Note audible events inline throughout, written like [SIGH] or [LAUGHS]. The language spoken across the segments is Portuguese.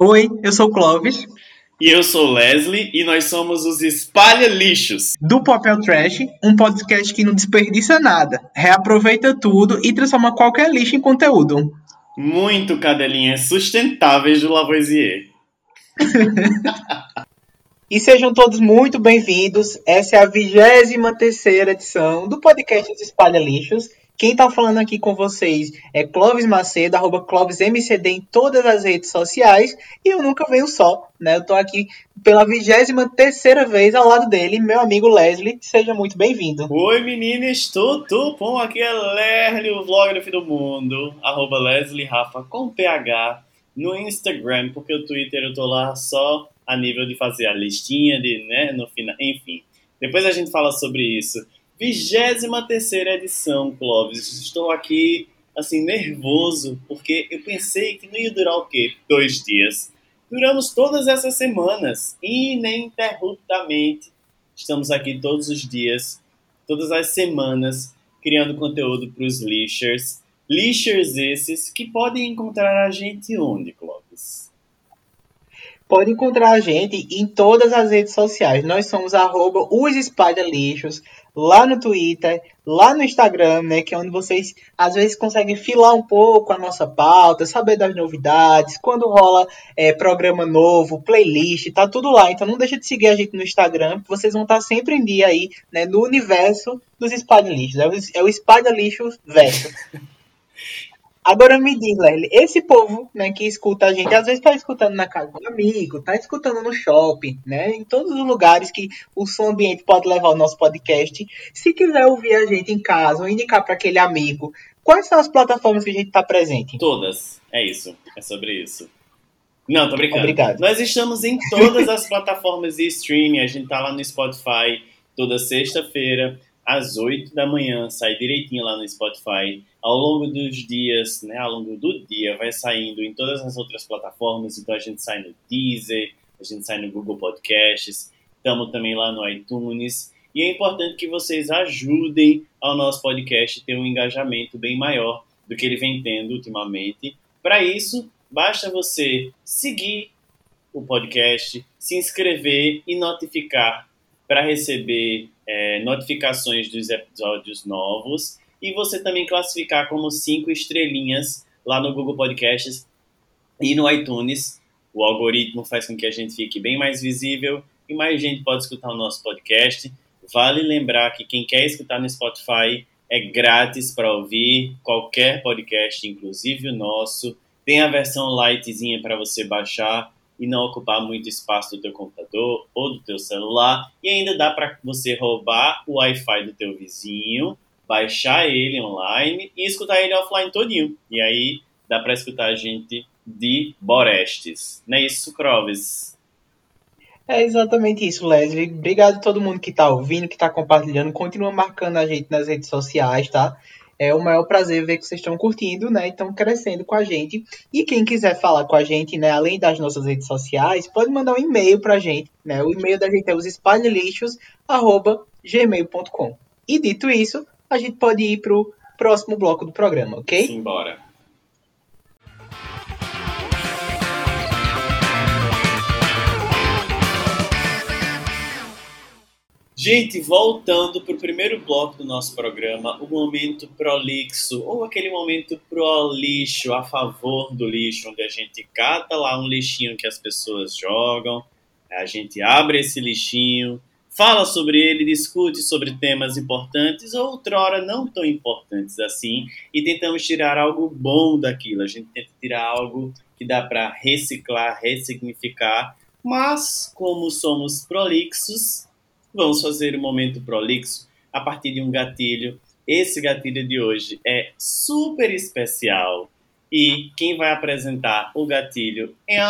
Oi, eu sou o Clóvis. E eu sou Leslie e nós somos os Espalha Lixos. Do Papel Trash, um podcast que não desperdiça nada, reaproveita tudo e transforma qualquer lixo em conteúdo. Muito cadelinhas sustentáveis do Lavoisier. [LAUGHS] e sejam todos muito bem-vindos. Essa é a 23 terceira edição do podcast dos Espalha Lixos. Quem tá falando aqui com vocês é Clóvis Macedo, arroba ClóvisMCD em todas as redes sociais. E eu nunca venho só, né? Eu tô aqui pela vigésima terceira vez ao lado dele, meu amigo Leslie. Seja muito bem-vindo. Oi, meninas, tudo bom? Aqui é Leslie, o vlog do fim do mundo. Arroba Leslie Rafa com PH no Instagram, porque o Twitter eu tô lá só a nível de fazer a listinha de, né, no final, enfim. Depois a gente fala sobre isso. 23 terceira edição, Clóvis. Estou aqui, assim, nervoso, porque eu pensei que não ia durar o quê? Dois dias. Duramos todas essas semanas, ininterruptamente. Estamos aqui todos os dias, todas as semanas, criando conteúdo para os lixers. Lixers esses que podem encontrar a gente onde, Clóvis? Pode encontrar a gente em todas as redes sociais. Nós somos arroba os espalha lixos lá no Twitter, lá no Instagram, né, que é onde vocês às vezes conseguem filar um pouco a nossa pauta, saber das novidades, quando rola é, programa novo, playlist, tá tudo lá. Então não deixa de seguir a gente no Instagram, vocês vão estar sempre em dia aí, né, no universo dos espalha lixos. É o, é o espalha verso. [LAUGHS] Agora me diz, Lely, esse povo, né, que escuta a gente, às vezes tá escutando na casa do amigo, tá escutando no shopping, né, em todos os lugares que o som ambiente pode levar o nosso podcast. Se quiser ouvir a gente em casa ou indicar para aquele amigo, quais são as plataformas que a gente tá presente? Todas. É isso. É sobre isso. Não, tô brincando. Obrigado. Nós estamos em todas as [LAUGHS] plataformas de streaming. A gente tá lá no Spotify toda sexta-feira às 8 da manhã, sai direitinho lá no Spotify. Ao longo dos dias, né, ao longo do dia, vai saindo em todas as outras plataformas. Então a gente sai no Deezer, a gente sai no Google Podcasts, estamos também lá no iTunes. E é importante que vocês ajudem ao nosso podcast ter um engajamento bem maior do que ele vem tendo ultimamente. Para isso, basta você seguir o podcast, se inscrever e notificar para receber é, notificações dos episódios novos e você também classificar como cinco estrelinhas lá no Google Podcasts e no iTunes. O algoritmo faz com que a gente fique bem mais visível e mais gente pode escutar o nosso podcast. Vale lembrar que quem quer escutar no Spotify é grátis para ouvir qualquer podcast, inclusive o nosso. Tem a versão lightzinha para você baixar e não ocupar muito espaço do teu computador ou do teu celular. E ainda dá para você roubar o Wi-Fi do teu vizinho, baixar ele online e escutar ele offline todinho. E aí dá para escutar a gente de Borestes. Não é isso, Croves? É exatamente isso, Leslie. Obrigado a todo mundo que está ouvindo, que está compartilhando. Continua marcando a gente nas redes sociais, tá? É o maior prazer ver que vocês estão curtindo, né? Estão crescendo com a gente. E quem quiser falar com a gente, né, além das nossas redes sociais, pode mandar um e-mail pra gente, né? O e-mail da gente é os espalhalixos@gmail.com. E dito isso, a gente pode ir pro próximo bloco do programa, ok? Simbora. Gente, voltando para o primeiro bloco do nosso programa, o momento prolixo, ou aquele momento pro lixo, a favor do lixo, onde a gente cata lá um lixinho que as pessoas jogam, a gente abre esse lixinho, fala sobre ele, discute sobre temas importantes ou outrora não tão importantes assim, e tentamos tirar algo bom daquilo. A gente tenta tirar algo que dá para reciclar, ressignificar, mas como somos prolixos, Vamos fazer o um momento prolixo a partir de um gatilho. Esse gatilho de hoje é super especial e quem vai apresentar o gatilho é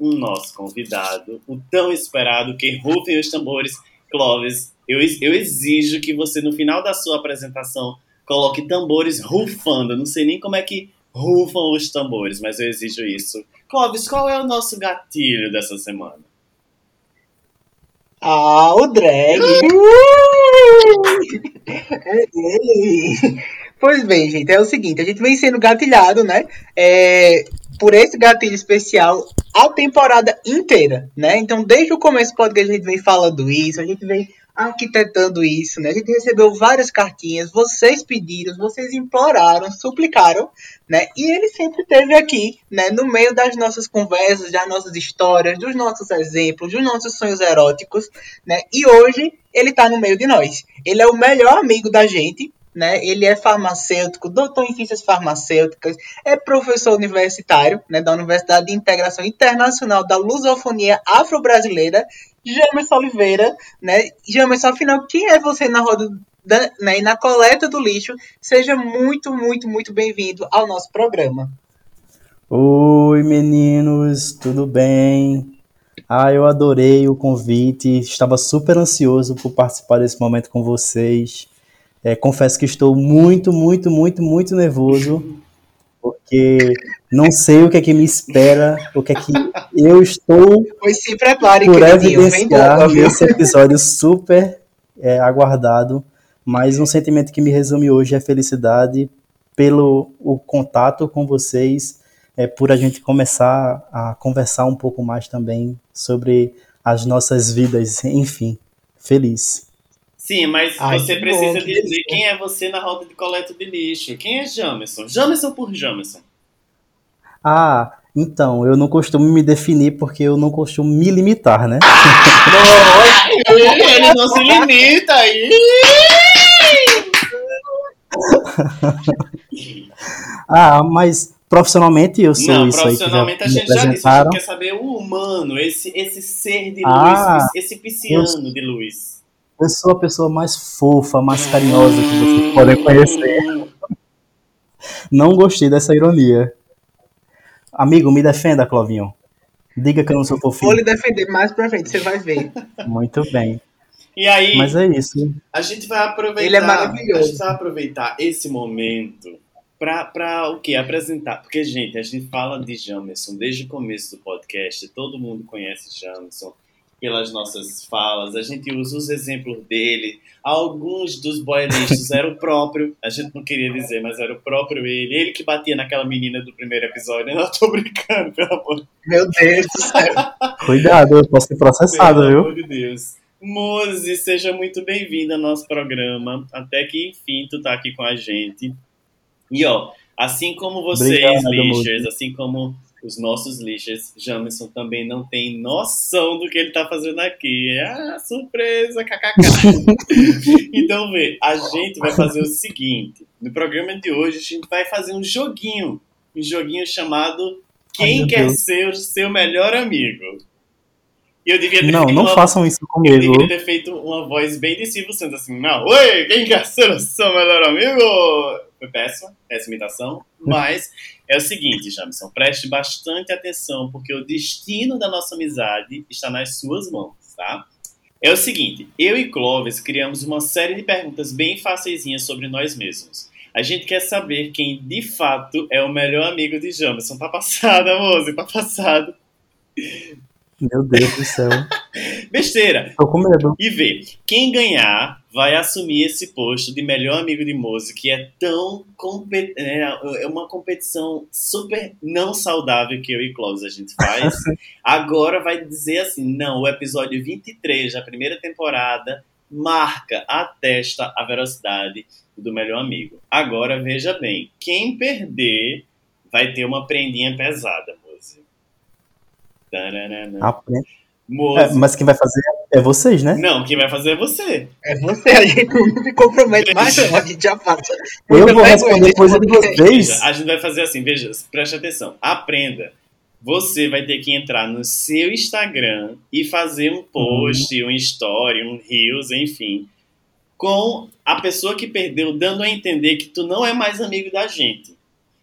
um nosso convidado, o tão esperado, que rufem os tambores, Clóvis. Eu, eu exijo que você, no final da sua apresentação, coloque tambores rufando. Eu não sei nem como é que rufam os tambores, mas eu exijo isso. Clóvis, qual é o nosso gatilho dessa semana? Ah, o drag! [LAUGHS] é ele! Pois bem, gente, é o seguinte, a gente vem sendo gatilhado, né? É, por esse gatilho especial a temporada inteira, né? Então, desde o começo do podcast a gente vem falando isso, a gente vem arquitetando isso, né? A gente recebeu várias cartinhas, vocês pediram, vocês imploraram, suplicaram, né? E ele sempre esteve aqui, né? No meio das nossas conversas, das nossas histórias, dos nossos exemplos, dos nossos sonhos eróticos, né? E hoje ele tá no meio de nós. Ele é o melhor amigo da gente, né? Ele é farmacêutico, doutor em ciências farmacêuticas, é professor universitário, né, da Universidade de Integração Internacional da Lusofonia Afro-Brasileira, Jamerson Oliveira, né? Jamerson, afinal, quem é você na roda da, né, e na coleta do lixo? Seja muito, muito, muito bem-vindo ao nosso programa. Oi, meninos, tudo bem? Ah, eu adorei o convite, estava super ansioso por participar desse momento com vocês. É, confesso que estou muito, muito, muito, muito nervoso, porque não sei o que é que me espera, o que é que eu estou pois se prepare, por evidenciar nesse episódio super é, aguardado, mas um sentimento que me resume hoje é felicidade pelo o contato com vocês, é, por a gente começar a conversar um pouco mais também sobre as nossas vidas, enfim, feliz. Sim, mas Ai, você precisa bom, dizer quem é você na roda de coleta de lixo. Quem é Jamerson? Jamerson por Jamerson. Ah, então, eu não costumo me definir porque eu não costumo me limitar, né? Nossa, [LAUGHS] ele não se limita aí. [LAUGHS] ah, mas profissionalmente eu sou não, isso aí. Profissionalmente a gente já disse, a gente quer saber o humano, esse, esse ser de ah, luz, esse pisciano eu... de luz. Eu sou a pessoa mais fofa, mais carinhosa que vocês podem conhecer. Não gostei dessa ironia. Amigo, me defenda, Clovinho. Diga que eu não sou fofinho. Vou lhe defender mais pra frente, você vai ver. Muito bem. E aí, Mas é isso. A gente vai aproveitar. Ele é maravilhoso. A gente vai aproveitar esse momento pra, pra o quê? Apresentar. Porque, gente, a gente fala de Jamerson desde o começo do podcast. Todo mundo conhece Jamerson pelas nossas falas, a gente usa os exemplos dele. Alguns dos boylistas [LAUGHS] eram o próprio, a gente não queria dizer, mas era o próprio ele. Ele que batia naquela menina do primeiro episódio. Não tô brincando, pelo amor Meu Deus do céu. [LAUGHS] Cuidado, eu posso ser processado, pelo viu? Pelo amor de Deus. Mose, seja muito bem-vindo ao nosso programa. Até que enfim tu tá aqui com a gente. E ó, assim como vocês, Obrigado, lixers, assim como os nossos lixers, Jamerson também não tem noção do que ele tá fazendo aqui. Ah, surpresa, kkk. [LAUGHS] então, vê, a gente vai fazer o seguinte: no programa de hoje, a gente vai fazer um joguinho. Um joguinho chamado Quem Ai, Quer Deus. Ser o Seu Melhor Amigo. E eu devia ter não, não uma, façam isso comigo. Eu devia ter feito uma voz bem de Silvio Santos, assim, não, oi, quem quer ser o seu melhor amigo? Foi péssima, péssima imitação, mas é o seguinte, Jamison, preste bastante atenção, porque o destino da nossa amizade está nas suas mãos, tá? É o seguinte, eu e Clovis criamos uma série de perguntas bem facilzinhas sobre nós mesmos. A gente quer saber quem de fato é o melhor amigo de Jamison. Tá passada, moça, tá passado. Meu Deus do céu. [LAUGHS] [LAUGHS] Besteira. Tô com medo. E vê, quem ganhar vai assumir esse posto de melhor amigo de Mose, que é tão compet... é, é uma competição super não saudável que eu e Close a gente faz. [LAUGHS] Agora vai dizer assim, não, o episódio 23 da primeira temporada marca, atesta a velocidade do melhor amigo. Agora veja bem, quem perder vai ter uma prendinha pesada. É, mas quem vai fazer é vocês, né? Não, quem vai fazer é você. É você, a gente não se compromete mais, não, a gente já faz. Eu vou responder coisa de vocês. Veja, a gente vai fazer assim, veja, preste atenção, aprenda. Você vai ter que entrar no seu Instagram e fazer um post, uhum. um story, um reels, enfim, com a pessoa que perdeu, dando a entender que tu não é mais amigo da gente.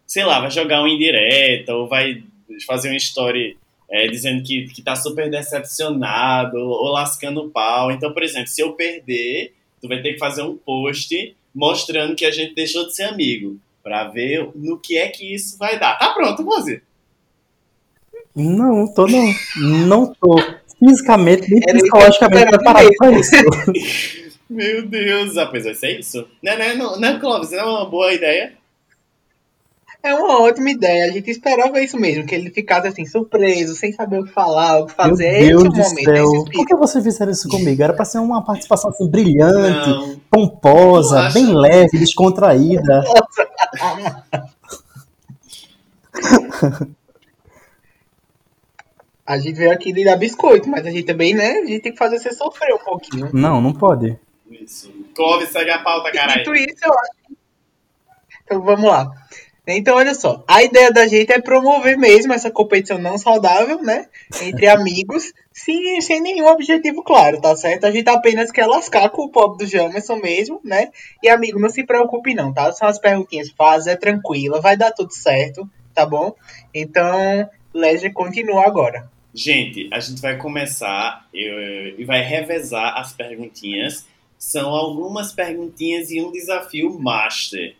Sei lá, vai jogar um indireta ou vai fazer um story é, dizendo que, que tá super decepcionado ou lascando o pau. Então, por exemplo, se eu perder, tu vai ter que fazer um post mostrando que a gente deixou de ser amigo, para ver no que é que isso vai dar. Tá pronto, Mozi? Não, tô não. Não tô fisicamente nem psicologicamente preparado para isso. [LAUGHS] Meu Deus, ah, pois vai ser isso. Não, não, não, não, Clóvis, não é uma boa ideia? É uma ótima ideia. A gente esperava isso mesmo, que ele ficasse assim, surpreso, sem saber o que falar, o que fazer. Meu Deus Esse é do o momento, céu. esse Por que vocês fizeram isso comigo? Era pra ser uma participação assim, brilhante, Não. pomposa, acha? bem leve, descontraída. A gente veio aqui lhe dar biscoito, mas a gente também, né? A gente tem que fazer você sofrer um pouquinho. Não, não pode. Isso. Clóvis, segue a pauta, caralho. Dito isso, eu acho. Então vamos lá. Então, olha só, a ideia da gente é promover mesmo essa competição não saudável, né? Entre [LAUGHS] amigos, sem, sem nenhum objetivo claro, tá certo? A gente apenas quer lascar com o pobre do Jamerson mesmo, né? E amigo, não se preocupe não, tá? São as perguntinhas fáceis, é tranquila, vai dar tudo certo, tá bom? Então, Leslie continua agora. Gente, a gente vai começar e vai revezar as perguntinhas. São algumas perguntinhas e um desafio master,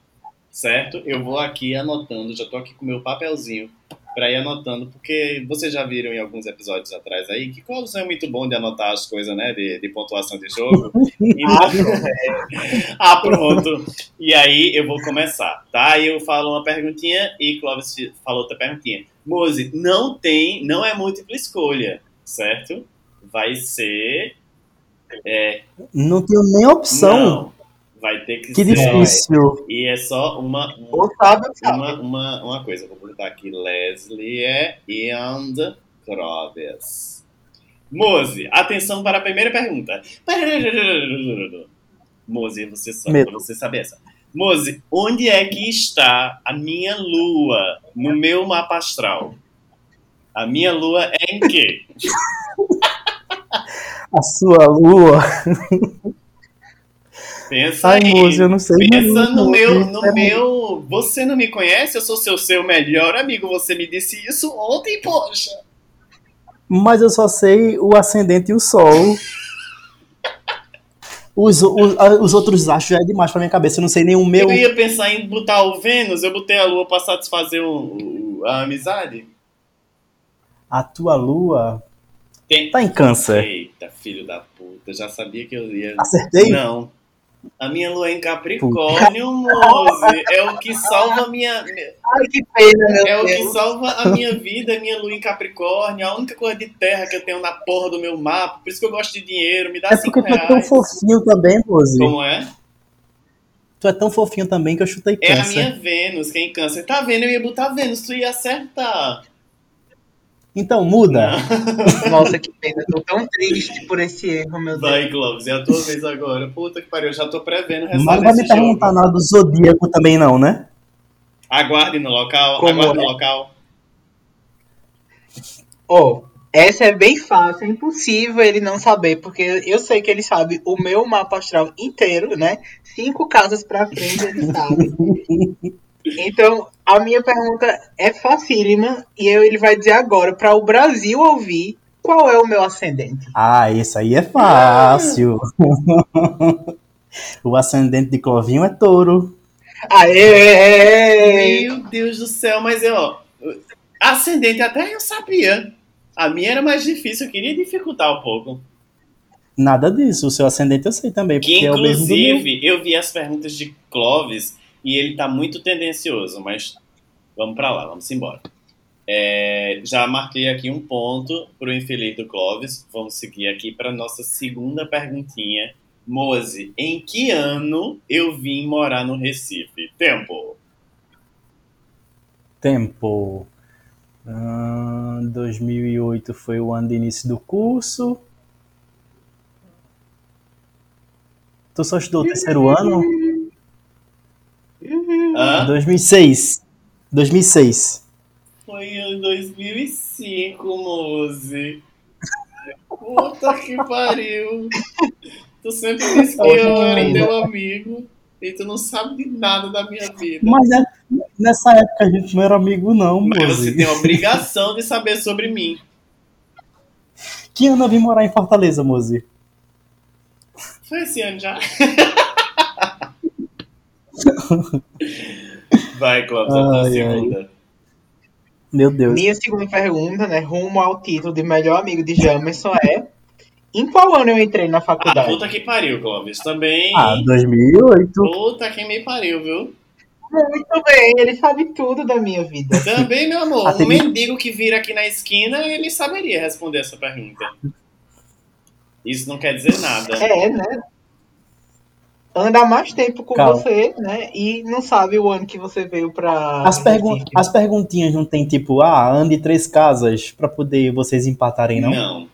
certo? Eu vou aqui anotando, já tô aqui com meu papelzinho para ir anotando, porque vocês já viram em alguns episódios atrás aí que Clóvis é muito bom de anotar as coisas, né, de, de pontuação de jogo. Ah, [LAUGHS] ah, pronto. E aí eu vou começar, tá? Eu falo uma perguntinha e Clóvis fala outra perguntinha. Mose, não tem, não é múltipla escolha, certo? Vai ser. É, Não tenho nem opção. não, vai ter que, Que ser. difícil. E é só uma, sabe, sabe. uma, uma, uma coisa. Vou botar aqui Leslie é and Clóvis. Mose, atenção para a primeira pergunta. Mose, você sabe, você sabe essa. Mose, onde é que está a minha lua no meu mapa astral? A minha lua é em quê? [LAUGHS] A sua lua. Pensa Ai, aí. moço, eu não sei. Pensa no meu, no é meu. Você não me conhece? Eu sou seu seu melhor amigo. Você me disse isso ontem, poxa. Mas eu só sei o ascendente e o sol. Os, os, os outros achos já é demais pra minha cabeça. Eu não sei nem o meu. Eu ia pensar em botar o Vênus. Eu botei a Lua pra satisfazer o- o- a amizade. A tua lua Tem... tá em câncer. Eita, filho da puta. Já sabia que eu ia. Acertei? Não. A minha lua em Capricórnio, Mose. É o que salva a minha. Ai, que pena, meu É o que Deus. salva a minha vida, a minha lua em Capricórnio, a única coisa de terra que eu tenho na porra do meu mapa. Por isso que eu gosto de dinheiro, me dá É cinco porque tu é tão reais. fofinho também, Rose. Como é? Tu é tão fofinho também que eu chutei É a câncer. minha Vênus, quem câncer. Tá vendo? Eu ia botar Vênus, tu ia acertar. Então, muda. [LAUGHS] Nossa, que pena. Tô tão triste por esse erro, meu Deus. Vai, Clóvis, é a tua vez agora. Puta que pariu, eu já tô prevendo o Mas não vai me perguntar nada do zodíaco também, não, né? Aguarde no local, Como aguarde é? no local. Ó, essa é bem fácil, é impossível ele não saber, porque eu sei que ele sabe o meu mapa astral inteiro, né? Cinco casas pra frente ele sabe. [LAUGHS] Então, a minha pergunta é facílima e eu, ele vai dizer agora para o Brasil ouvir qual é o meu ascendente. Ah, isso aí é fácil. [LAUGHS] o ascendente de Clovinho é touro. Aê! Meu Deus do céu, mas eu, ó, ascendente até eu sabia. A minha era mais difícil, eu queria dificultar um pouco. Nada disso. O seu ascendente eu sei também. Que Porque é o mesmo do meu. inclusive eu vi as perguntas de Clóvis e ele tá muito tendencioso, mas vamos pra lá, vamos embora. É, já marquei aqui um ponto pro infeliz do Clóvis. Vamos seguir aqui para nossa segunda perguntinha. Mose, em que ano eu vim morar no Recife? Tempo. Tempo. Ah, 2008 foi o ano de início do curso. Tu só estudou o terceiro ano? Hã? 2006. 2006. Foi em 2005, Mose. Puta que pariu. Tu sempre disse que eu era teu amigo e tu não sabe de nada da minha vida. Mas é- nessa época a gente não era amigo, não, Mas você tem a obrigação de saber sobre mim. Que ano eu vim morar em Fortaleza, Mozi? Foi esse ano já? [LAUGHS] [LAUGHS] Vai, Clóvis, a tua Ai, segunda. Meu Deus. Minha segunda pergunta, né, rumo ao título de melhor amigo de Jamerson é em qual ano eu entrei na Ah, faculdade? puta que pariu, Clóvis. Também. Ah, 2008. Puta que me pariu, viu? Muito bem, ele sabe tudo da minha vida. Também, meu amor, Até [LAUGHS] um me- mendigo que vira aqui na esquina, ele saberia responder essa pergunta. Isso não quer dizer nada. É, né? Anda mais tempo com Calma. você, né? E não sabe o ano que você veio pra. As, pergun Recife. as perguntinhas não tem tipo, ah, ande três casas pra poder vocês empatarem, não? Não.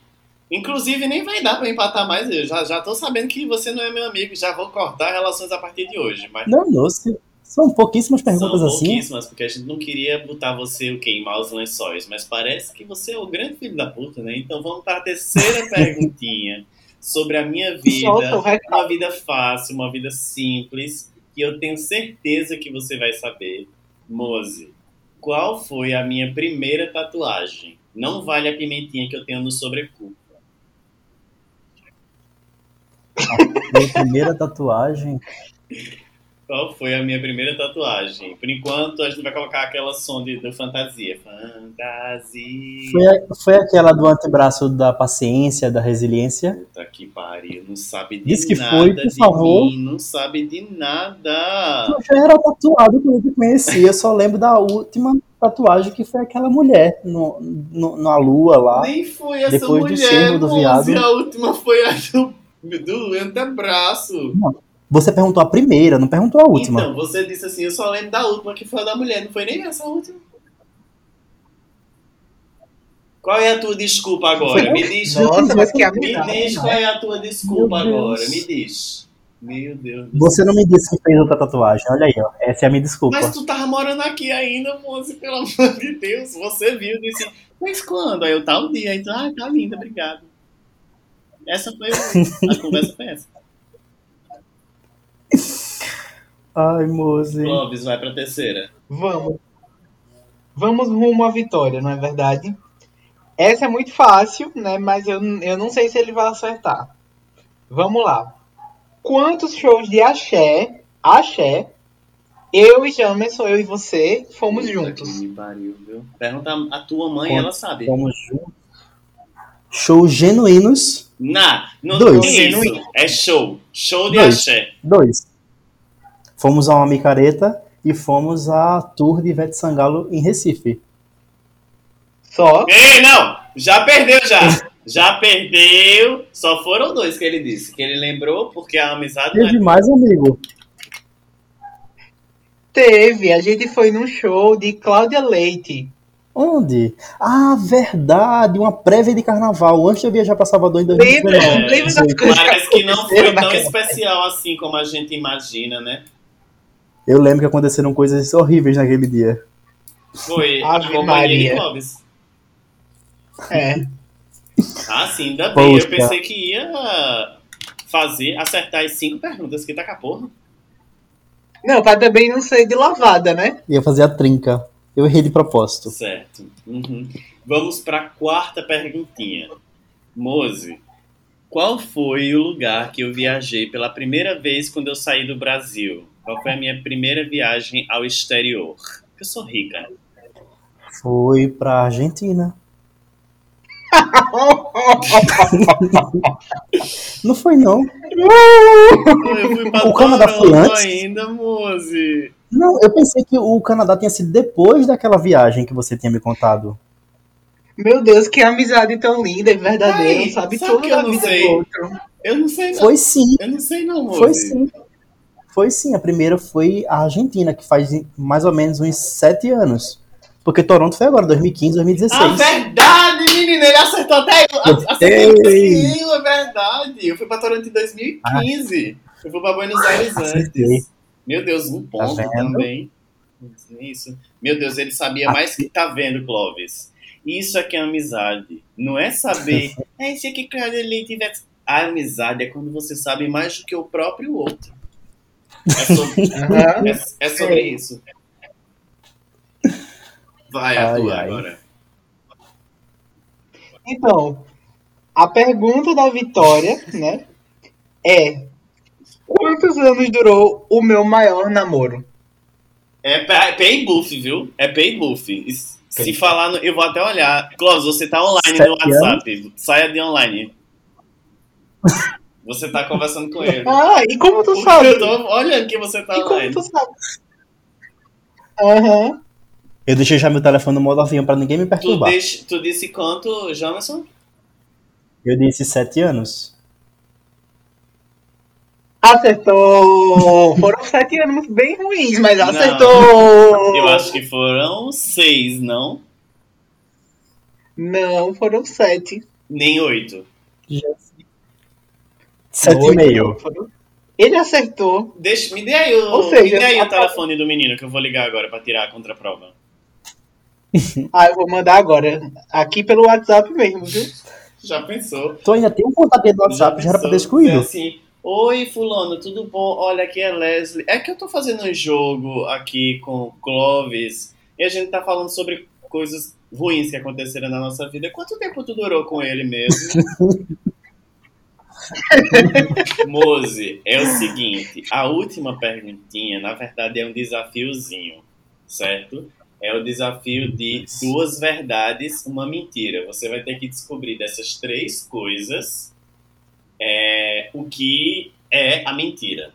Inclusive, nem vai dar pra empatar mais. Eu já, já tô sabendo que você não é meu amigo. Já vou cortar relações a partir de hoje. Mas Não, não, se- são pouquíssimas perguntas são assim. pouquíssimas, porque a gente não queria botar você o queimar os lençóis. Mas parece que você é o grande filho da puta, né? Então vamos para a terceira [LAUGHS] perguntinha sobre a minha vida. Uma vida fácil, uma vida simples, que eu tenho certeza que você vai saber. Mose, qual foi a minha primeira tatuagem? Não vale a pimentinha que eu tenho no sobrecu. Minha primeira tatuagem. [LAUGHS] Qual foi a minha primeira tatuagem? Por enquanto, a gente vai colocar aquela som de, do fantasia. Fantasia. Foi, foi aquela do antebraço da paciência, da resiliência. Puta que pariu, não sabe de Diz que nada foi, por favor. mim, não sabe de nada. Eu já era tatuado quando eu conheci. Eu só lembro da última tatuagem que foi aquela mulher no, no- na lua lá. Nem foi essa Depois do mulher, do moça, viado. a última foi a do, do antebraço. Você perguntou a primeira, não perguntou a última. Então, você disse assim, eu só lembro da última, que foi a da mulher, não foi nem essa última. Qual é a tua desculpa agora? Me diz. Nossa, mas que Me amizade. diz qual é a tua desculpa agora, me diz. Meu Deus do céu. Você não me disse que fez outra tatuagem. Olha aí, ó. Essa é a minha desculpa. Mas tu tava morando aqui ainda, moça, pelo amor de Deus. Você viu, disse, mas quando? Aí eu, tal dia. Aí tu, ah, tá linda, obrigado. Essa foi a conversa foi essa. Ai, Mose. Clóvis, vai pra terceira. Vamos. Vamos rumo à vitória, não é verdade? Essa é muito fácil, né? Mas eu, eu não sei se ele vai acertar. Vamos lá. Quantos shows de axé, axé, eu e Jamerson, eu e você, fomos juntos? que me pariu, viu? Pergunta a tua mãe, Quanto? ela sabe. Vamos juntos. Shows genuínos, Nah, não Dois. tem isso. É show. Show de Dois. axé. dois. Fomos a uma micareta e fomos à tour de Ivete Sangalo em Recife. Só? Ei, não! Já perdeu, já! Já perdeu. Só foram dois que ele disse. Que ele lembrou, porque a amizade não é Teve mais, amigo. Teve. A gente foi num show de Cláudia Leite. Onde? Ah, verdade, uma prévia de carnaval, antes de eu viajar para Salvador em Lembra? 2019. Lembra das coisas Parece que não foi tão especial assim como a gente imagina, né? Eu lembro que aconteceram coisas horríveis naquele dia. Foi a companhia Maria. de Clóvis. É. Ah, sim, ainda bem. Poxa. Eu pensei que ia fazer, acertar as cinco perguntas que tá com a porra. Não, pra também não ser de lavada, né? Ia fazer a trinca. Eu errei de propósito. Certo. Uhum. Vamos pra quarta perguntinha. Mose, qual foi o lugar que eu viajei pela primeira vez quando eu saí do Brasil? Qual foi a minha primeira viagem ao exterior? Eu sou rica. né? Foi pra Argentina. [LAUGHS] Não foi, não. Eu fui pra O Canadá foi antes? ainda, Mose. Não, eu pensei que o Canadá tinha sido depois daquela viagem que você tinha me contado. Meu Deus, que amizade tão linda e verdadeira. Ai, sabe sabe tudo que eu não sei? Eu não sei não. Foi sim, Eu não sei não, Mose. foi sim. Foi sim, a primeira foi a Argentina, que faz mais ou menos uns sete anos. Porque Toronto foi agora, 2015, 2016. Ah, verdade, menina, ele acertou até eu. Acertou Ei. sim, é verdade. Eu fui pra Toronto em 2015. Eu fui pra Buenos Aires Acertei. antes. Meu Deus, um ponto vendo? também. Isso. Meu Deus, ele sabia mais que tá vendo, Clóvis. Isso aqui é amizade. Não é saber. É isso aqui que ele tivesse. A amizade é quando você sabe mais do que o próprio outro. É sobre, [LAUGHS] Aham. é, é sobre Sei. isso. Vai, a Ai, tua ai. agora. Então, a pergunta da Vitória, né, é quantos anos durou o meu maior namoro? É pay pay buff, viu? É pay buff. Se falar, no- eu vou até olhar. Clóvis, você tá online Sete no WhatsApp. Saia de online. [LAUGHS] Você tá conversando com ele. Ah, e como tu sabe? Eu tô olhando que você tá e como tu sabe? Aham. Uhum. Eu deixei já meu telefone no modo avião pra ninguém me perturbar. Tu, tu disse quanto, Jonathan? Eu disse sete anos. Acertou! [LAUGHS] foram sete anos bem ruins, mas acertou! Não. Eu acho que foram seis, não? Não, foram sete. Nem oito. Já 7,5. Ele acertou. Deixa, me dê aí o, Ou seja, me dê aí o telefone do menino que eu vou ligar agora para tirar a contraprova. [LAUGHS] ah, eu vou mandar agora. Aqui pelo WhatsApp mesmo, viu? Já pensou. Tu ainda tem um contato do WhatsApp, já, já era pra ter excluído. Assim, Oi, fulano, tudo bom? Olha, aqui é Leslie. É que eu tô fazendo um jogo aqui com o Clóvis e a gente tá falando sobre coisas ruins que aconteceram na nossa vida. Quanto tempo tu durou com ele mesmo? [LAUGHS] [LAUGHS] Mose, é o seguinte, a última perguntinha, na verdade, é um desafiozinho, certo? É o desafio de duas verdades, uma mentira. Você vai ter que descobrir dessas três coisas é, o que é a mentira,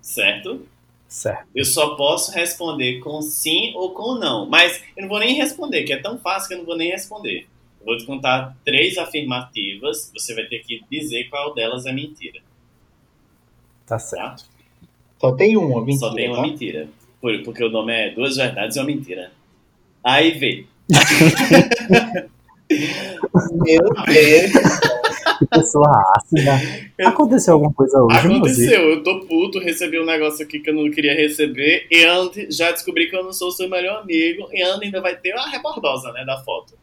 certo? Certo. Eu só posso responder com sim ou com não. Mas eu não vou nem responder, que é tão fácil que eu não vou nem responder. Eu vou te contar três afirmativas, você vai ter que dizer qual delas é mentira, Tá tá? certo. Só tem uma, mentira, Só tem uma tá? mentira. Por- Porque o nome é Duas Verdades e uma Mentira. Aí vê. Meu Deus. Que pessoa ácida. Aconteceu alguma coisa hoje? Aconteceu, eu tô puto, recebi um negócio aqui que eu não queria receber, e Andy, já descobri que eu não sou seu melhor amigo, e Andy ainda vai ter a rebordosa, né, da foto.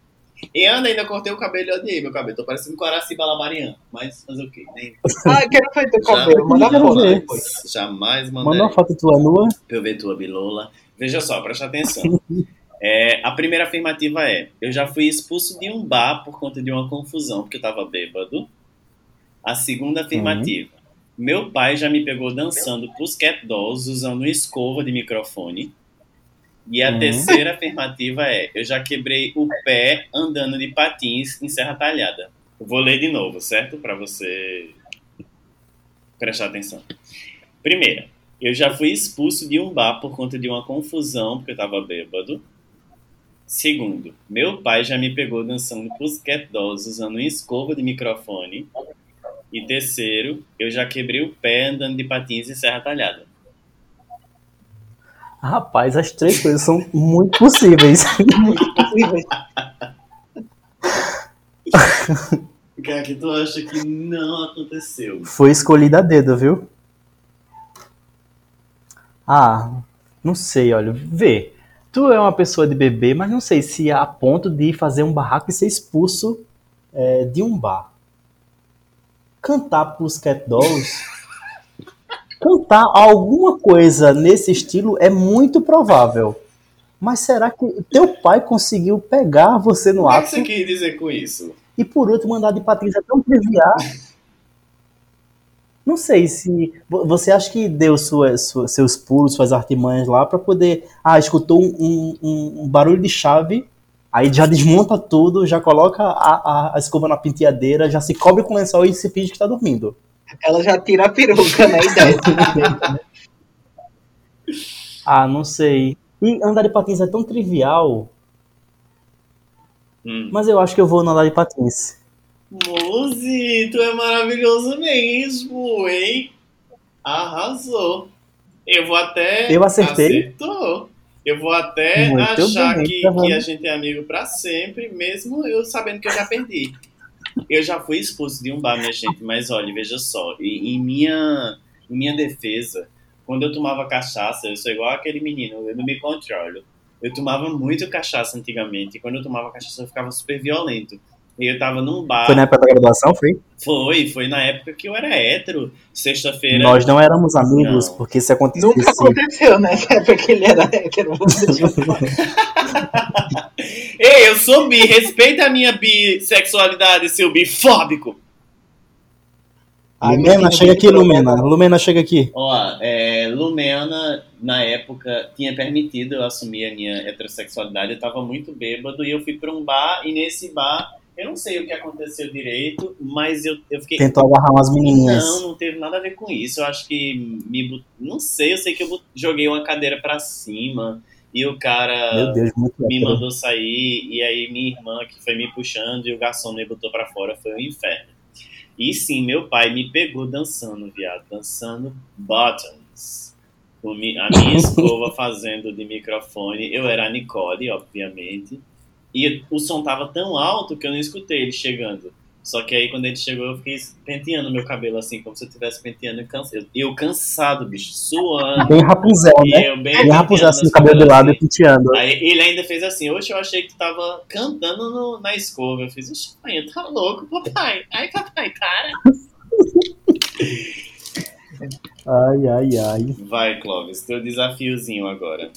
E Andy ainda cortei o cabelo, eu odiei meu cabelo, tô parecendo um Coraciba Labarian, mas fazer o quê? Nem, Ah, quero ver teu cabelo. Manda foto depois. jamais Manda mandei uma foto tua nua. pra eu ver tua bilola. Veja só, presta atenção. É, a primeira afirmativa é: eu já fui expulso de um bar por conta de uma confusão, porque eu tava bêbado. A segunda afirmativa: meu pai já me pegou dançando Pussycat Dolls usando uma escova de microfone. E a Uhum. terceira afirmativa é: eu já quebrei o pé andando de patins em Serra Talhada. Vou ler de novo, certo? Para você prestar atenção. Primeira, eu já fui expulso de um bar por conta de uma confusão, porque eu tava bêbado. Segundo, meu pai já me pegou dançando Pussycat Dolls usando uma escova de microfone. E terceiro, eu já quebrei o pé andando de patins em Serra Talhada. Rapaz, as três coisas são muito possíveis. O que é que tu acha que não aconteceu? Foi escolhida a dedo, viu? Ah, não sei, olha. Vê. Tu é uma pessoa de bebê, mas não sei se a ponto de fazer um barraco e ser expulso é, de um bar. Cantar Pussycat Dolls. Cantar alguma coisa nesse estilo é muito provável. Mas será que teu pai conseguiu pegar você no O que, é ato você quis dizer com isso? e por último andar de patins é tão trivial? [LAUGHS] Não sei se vo- você acha que deu sua- sua- seus pulos, suas artimanhas lá pra poder. Ah, escutou um, um- um barulho de chave, aí já desmonta tudo, já coloca a, a- a escova na penteadeira, já se cobre com lençol e se finge que está dormindo. Ela já tira a peruca, né? E desce. [LAUGHS] Ah, não sei. E andar de patins é tão trivial, Hum. mas eu acho que eu vou no andar de patins. Muzi, tu é maravilhoso mesmo, hein? Arrasou. Eu vou até. Eu acertei? Acertou. Eu vou até Muito achar bem, que, tá que a gente é amigo pra sempre, mesmo eu sabendo que eu já perdi. Eu já fui expulso de um bar, minha gente, mas olha, veja só, e- em minha, em minha defesa, quando eu tomava cachaça, eu sou igual aquele menino, eu não me controlo. Eu tomava muito cachaça antigamente, e quando eu tomava cachaça eu ficava super violento. Eu tava num bar. Foi na época da graduação, foi? Foi, foi na época que eu era hétero. Sexta-feira. Nós não éramos amigos, Não. porque se acontecesse. Nunca aconteceu, né? Essa época que ele era hétero. [LAUGHS] Ei, eu sou bi, respeita a minha bissexualidade, seu bifóbico. Lumena, chega aqui, Lumena. Lumena, chega aqui. Ó, é, Lumena, na época, tinha permitido eu assumir a minha heterossexualidade. Eu tava muito bêbado e eu fui pra um bar, e nesse bar, eu não sei o que aconteceu direito, mas eu, eu fiquei. Tentou agarrar umas menininhas. Não, não teve nada a ver com isso. Eu acho que me. Não sei, eu sei que eu joguei uma cadeira pra cima. E o cara Meu Deus, muito me mandou sair, e aí minha irmã que foi me puxando e o garçom me botou pra fora, foi um inferno. E sim, meu pai me pegou dançando, viado, dançando mi- a minha [LAUGHS] escova fazendo de microfone. Eu era a Nicole, obviamente. E o som tava tão alto que eu não escutei ele chegando. Só que aí quando ele chegou, eu fiquei penteando meu cabelo assim, como se eu estivesse penteando e cansado. Eu cansado, bicho, suando. Bem Rapunzel, E né? eu bem Bem Rapunzel, assim, cabelo de lado e assim. penteando. Aí ele ainda fez assim, hoje eu achei que tu tava cantando no- na escova. Eu fiz, oxe, pai, tá louco, papai. Ai, papai, cara. [LAUGHS] Ai, ai, ai. Vai, Clóvis, teu desafiozinho agora.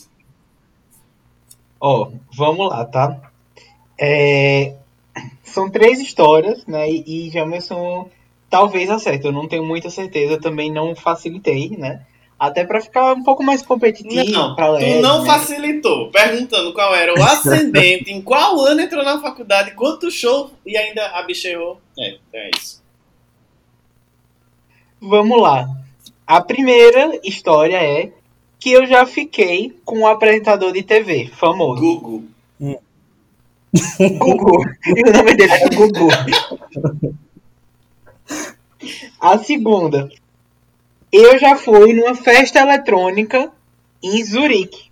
Ó, vamos lá, tá? É, São três histórias, né? E, e Jamerson talvez acerte. Eu não tenho muita certeza, eu também não facilitei, né? Até pra ficar um pouco mais competitivo. Não, pra tu leve, não né? facilitou, perguntando qual era o ascendente, em qual ano entrou na faculdade, quanto show e ainda a bicha errou. É, é isso. Vamos lá. A primeira história é que eu já fiquei com um apresentador de TV famoso. Google. Gugu. E o nome dele é Gugu. A segunda. Eu já fui numa festa eletrônica em Zurique.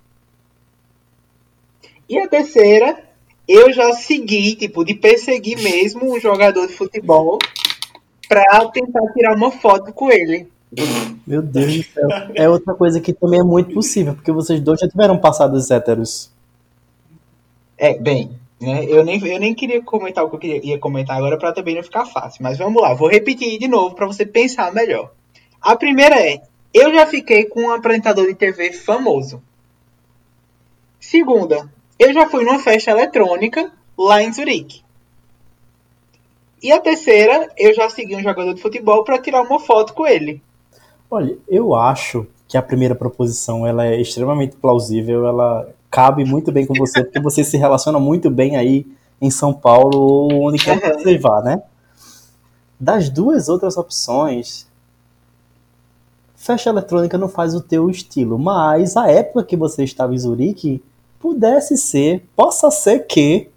E a terceira, eu já segui, tipo, de perseguir mesmo um jogador de futebol pra tentar tirar uma foto com ele. Meu Deus do céu. É outra coisa que também é muito possível, porque vocês dois já tiveram passados héteros. É, bem, né? Eu nem, eu nem queria comentar o que eu queria, ia comentar agora pra também não ficar fácil. Mas vamos lá, vou repetir de novo pra você pensar melhor. A primeira é: eu já fiquei com um apresentador de TV famoso. Segunda, eu já fui numa festa eletrônica lá em Zurique. E a terceira, eu já segui um jogador de futebol pra tirar uma foto com ele. Olha, eu acho que a primeira proposição ela é extremamente plausível, ela cabe muito bem com você, porque você se relaciona muito bem aí em São Paulo ou onde quer que você vá, né? Das duas outras opções, festa eletrônica não faz o teu estilo, mas a época que você estava em Zurique pudesse ser, possa ser que,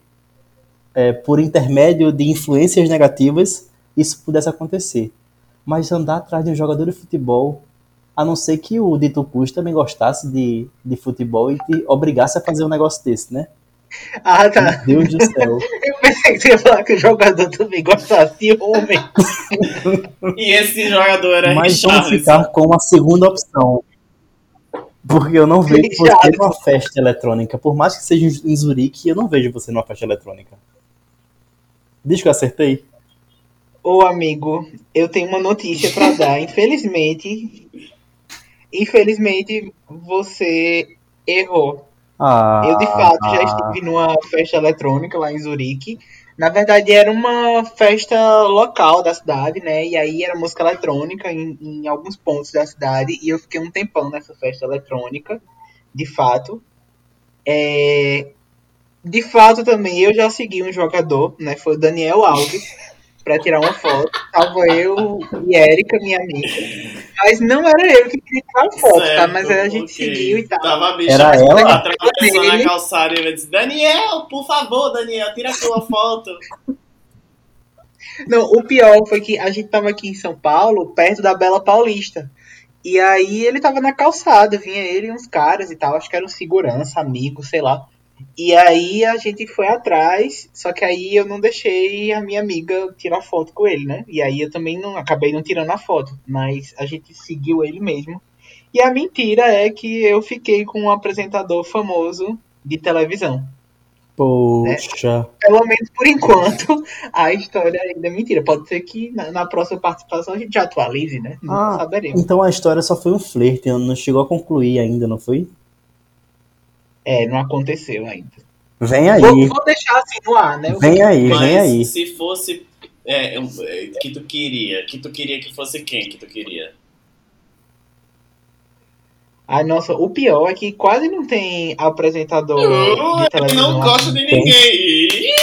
é, por intermédio de influências negativas, isso pudesse acontecer. Mas andar atrás de um jogador de futebol, a não ser que o Dito Cruz também gostasse de, de futebol e te obrigasse a fazer um negócio desse, né? Ah, tá. Meu Deus do céu. [LAUGHS] Eu pensei que você ia falar que o jogador também gostasse de homem. E esse jogador era Mas vamos ficar com a segunda opção. Porque eu não vejo você numa festa eletrônica. Por mais que seja em Zurique, eu não vejo você numa festa eletrônica. Diz que eu acertei. Ô amigo, eu tenho uma notícia pra dar. Infelizmente, infelizmente você errou. Ah, Eu de fato já estive numa festa eletrônica lá em Zurique. Na verdade era uma festa local da cidade, né? E aí era música eletrônica em, em alguns pontos da cidade e eu fiquei um tempão nessa festa eletrônica, de fato. É, De fato também eu já segui um jogador, né? Foi o Daniel Alves [LAUGHS] pra tirar uma foto. Tava eu e Erika, minha amiga. Mas não era eu que queria tirar foto, tá? Certo, Mas a gente ok. seguiu e tal. Tava a bicha Era ela? atravessando Ele. a calçada e ele disse: Daniel, por favor, Daniel, tira a tua foto. Não, o pior foi que a gente tava aqui em São Paulo, perto da Bela Paulista. E aí ele tava na calçada, vinha ele e uns caras e tal, acho que era um segurança, amigo, sei lá. E aí a gente foi atrás, só que aí eu não deixei a minha amiga tirar foto com ele, né? E aí eu também não acabei não tirando a foto, mas a gente seguiu ele mesmo. E a mentira é que eu fiquei com um apresentador famoso de televisão. Poxa. Pelo menos por enquanto, [LAUGHS] a história ainda é mentira. Pode ser que na, na próxima participação a gente já atualize, né? Não Ah, saberemos. Então a história só foi um flerte, não chegou a concluir ainda, não foi? É, não aconteceu ainda. Vem aí. Vou, vou deixar assim no ar, né? Vem aí, Mas vem aí. se fosse é, é, que tu queria, que tu queria que fosse quem que tu queria? Ai, nossa, o pior é que quase não tem apresentador Uh, de eu televisão. não gosto de ninguém.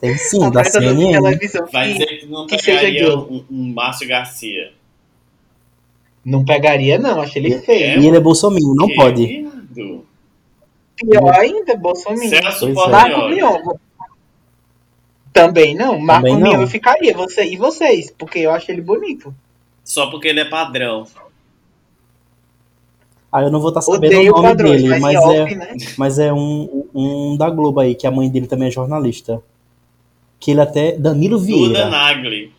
Tem sim, da CNN. televisão Vai dizer que não que pegaria um, um Márcio Garcia. Não pegaria, não, acho ele É, feio. E ele é bolsominion, não pode. Pior ainda, Bolsonaro. Celso é. Marco. Mion. Também não. Marco Também Mion não. eu ficaria. Você, e vocês? Porque eu acho ele bonito. Só porque ele é padrão. Ah, eu não vou estar sabendo Odeio o nome padrões, dele, mas, mas é, off, né? mas é um, um da Globo aí, que a mãe dele também é jornalista. Que ele até. Danilo Duda Vieira. Nagli.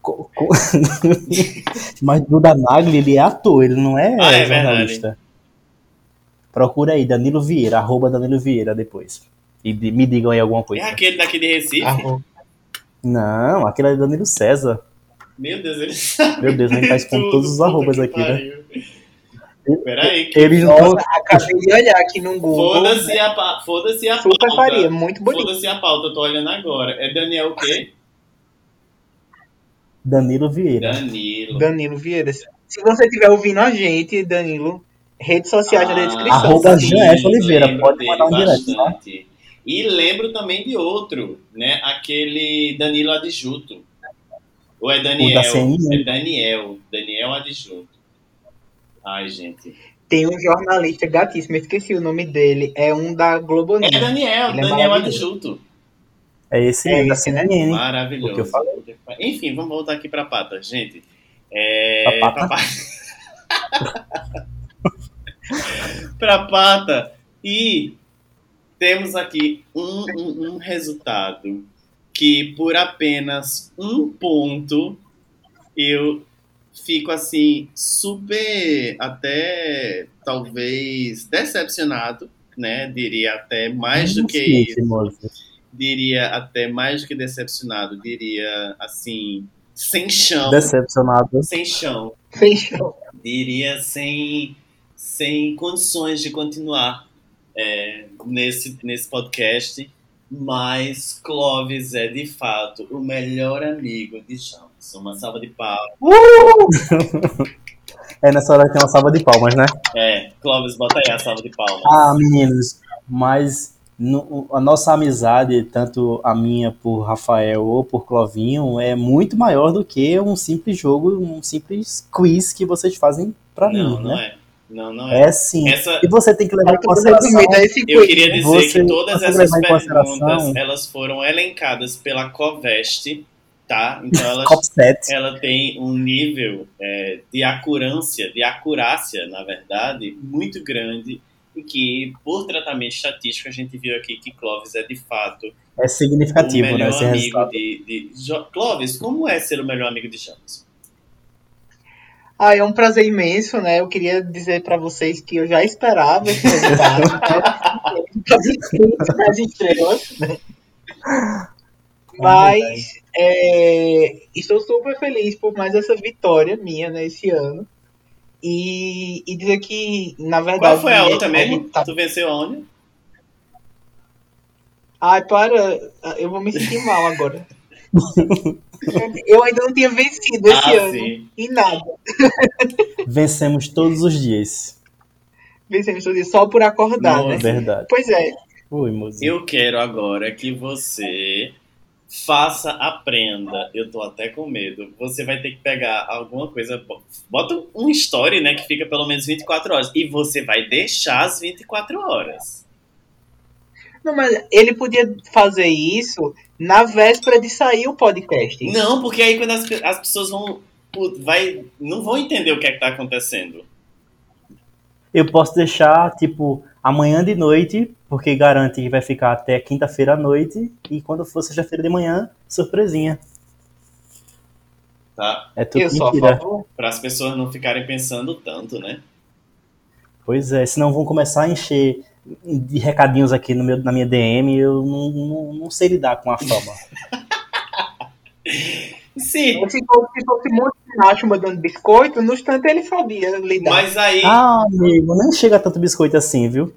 Co- co- [LAUGHS] mas Duda Nagli, ele é ator, ele não é, Ah, é jornalista. Procura aí, Danilo Vieira, arroba Danilo Vieira depois. E de- me digam aí alguma É coisa. aquele daqui de Recife? Arroba. Não, aquele é Danilo César. Meu Deus, ele sabe. [LAUGHS] Meu Deus, a gente tá expondo todos os arrobas aqui, né? pariu. Peraí, que Eles não. Acabei de olhar aqui no Google. foda-se a, pa- foda-se a pauta. faria, muito bonito. Foda-se a pauta, eu tô olhando agora. É Daniel o quê? Danilo Vieira. Danilo. Danilo Vieira. Se você estiver ouvindo a gente, Danilo, redes sociais na Ah, descrição. Arroba. Jeff Oliveira, pode mandar um direct, tá? bastante. E lembro também de outro, né? Aquele Danilo Adjuto. Ou é Daniel? É Daniel. Daniel Adjuto. Ai, gente. Tem um jornalista gatíssimo, eu esqueci o nome dele. É um da Globo É News. Daniel, Ele é Daniel maravilhoso. Adjuto. É esse É mesmo, da né? CNN. Maravilhoso. O que eu falei. Enfim, vamos voltar aqui pra pata, gente. É... Pra pata? [LAUGHS] Pra pata. E temos aqui um, um, um resultado que por apenas um ponto eu fico assim super até talvez decepcionado, né? Diria até mais do que Sim, isso. Diria até mais do que decepcionado, diria assim, sem chão, Decepcionado. sem chão, Fechou. diria sem, sem condições de continuar é, nesse, nesse podcast, mas Clóvis é de fato o melhor amigo de James. Uma salva de palmas. [LAUGHS] É nessa hora que tem uma salva de palmas, né? É, Clóvis, bota aí a salva de palmas. Ah, meninos, mas no- a nossa amizade, tanto a minha por Rafael ou por Clovinho, é muito maior do que um simples jogo, um simples quiz que vocês fazem pra não, mim, não né? é. Não, não é. É sim. Essa, E você tem que levar em consideração. Eu queria dizer Você- que todas essas perguntas elas foram elencadas pela Coveste, tá? Então [LAUGHS] elas, ela tem um nível é, de acurância, de acurácia, na verdade, muito grande e que, por tratamento estatístico, a gente viu aqui que Clóvis é de fato É o significativo, né? melhor Esse amigo resultado. de, de Jo- Clóvis, como é ser o melhor amigo de James? Ah, é um prazer imenso, né? Eu queria dizer pra vocês que eu já esperava esse resultado. [LAUGHS] [LAUGHS] né? Das estrelas, né? Mas é, estou super feliz por mais essa vitória minha né, esse ano. E, e dizer que, na verdade. Qual foi a outra a mesmo? tá- Tu venceu aonde? Ai, para. Eu vou me sentir mal agora. [LAUGHS] Eu ainda não tinha vencido esse ah, ano. sim. Em nada. Vencemos todos os dias. Vencemos todo dia só por acordar, Nossa. né? É verdade. Pois é. Moço. Eu quero agora que você faça a prenda. Eu tô até com medo. Você vai ter que pegar alguma coisa. Bota um story, né? Que fica pelo menos 24 horas. E você vai deixar as 24 horas. Não, mas ele podia fazer isso na véspera de sair o podcast. Não, porque aí quando as, as pessoas vão. Vai, não vão entender o que é que tá acontecendo. Eu posso deixar, tipo, amanhã de noite, porque garante que vai ficar até quinta-feira à noite. E quando for sexta-feira de manhã, surpresinha. Tá? É tudo Eu mentira. favor. Para as pessoas não ficarem pensando tanto, né? Pois é, senão vão começar a encher de recadinhos aqui no meu, na minha DM eu não, não, não sei lidar com a fama. [LAUGHS] Sim, Se fosse, se fosse muito Nacho mandando biscoito, no instante ele sabia lidar. mas aí. ah, amigo, nem chega tanto biscoito assim, viu?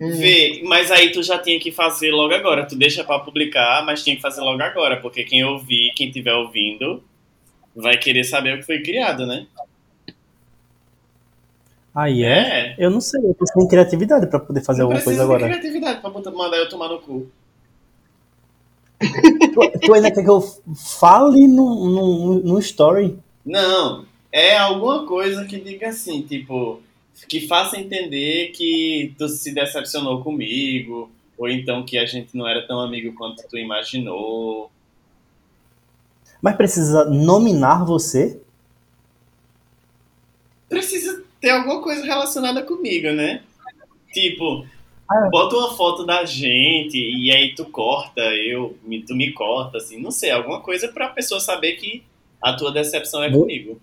Hum. Vê, mas aí tu já tinha que fazer logo agora. Tu deixa pra publicar, mas tinha que fazer logo agora, porque quem ouvir, quem estiver ouvindo, vai querer saber o que foi criado, né? Aí é. É. Eu não sei, eu tô sem criatividade pra poder fazer Não alguma coisa precisa de agora. criatividade pra botar- mandar eu tomar no cu. Tu, tu ainda quer que eu fale no, no, no story? Não, é alguma coisa que diga assim, tipo, que faça entender que tu se decepcionou comigo, ou então que a gente não era tão amigo quanto tu imaginou. Mas precisa nominar você? Precisa ter alguma coisa relacionada comigo, né? Tipo. Bota uma foto da gente e aí tu corta, eu, tu me corta, assim, não sei, alguma coisa pra pessoa saber que a tua decepção é Vou- comigo.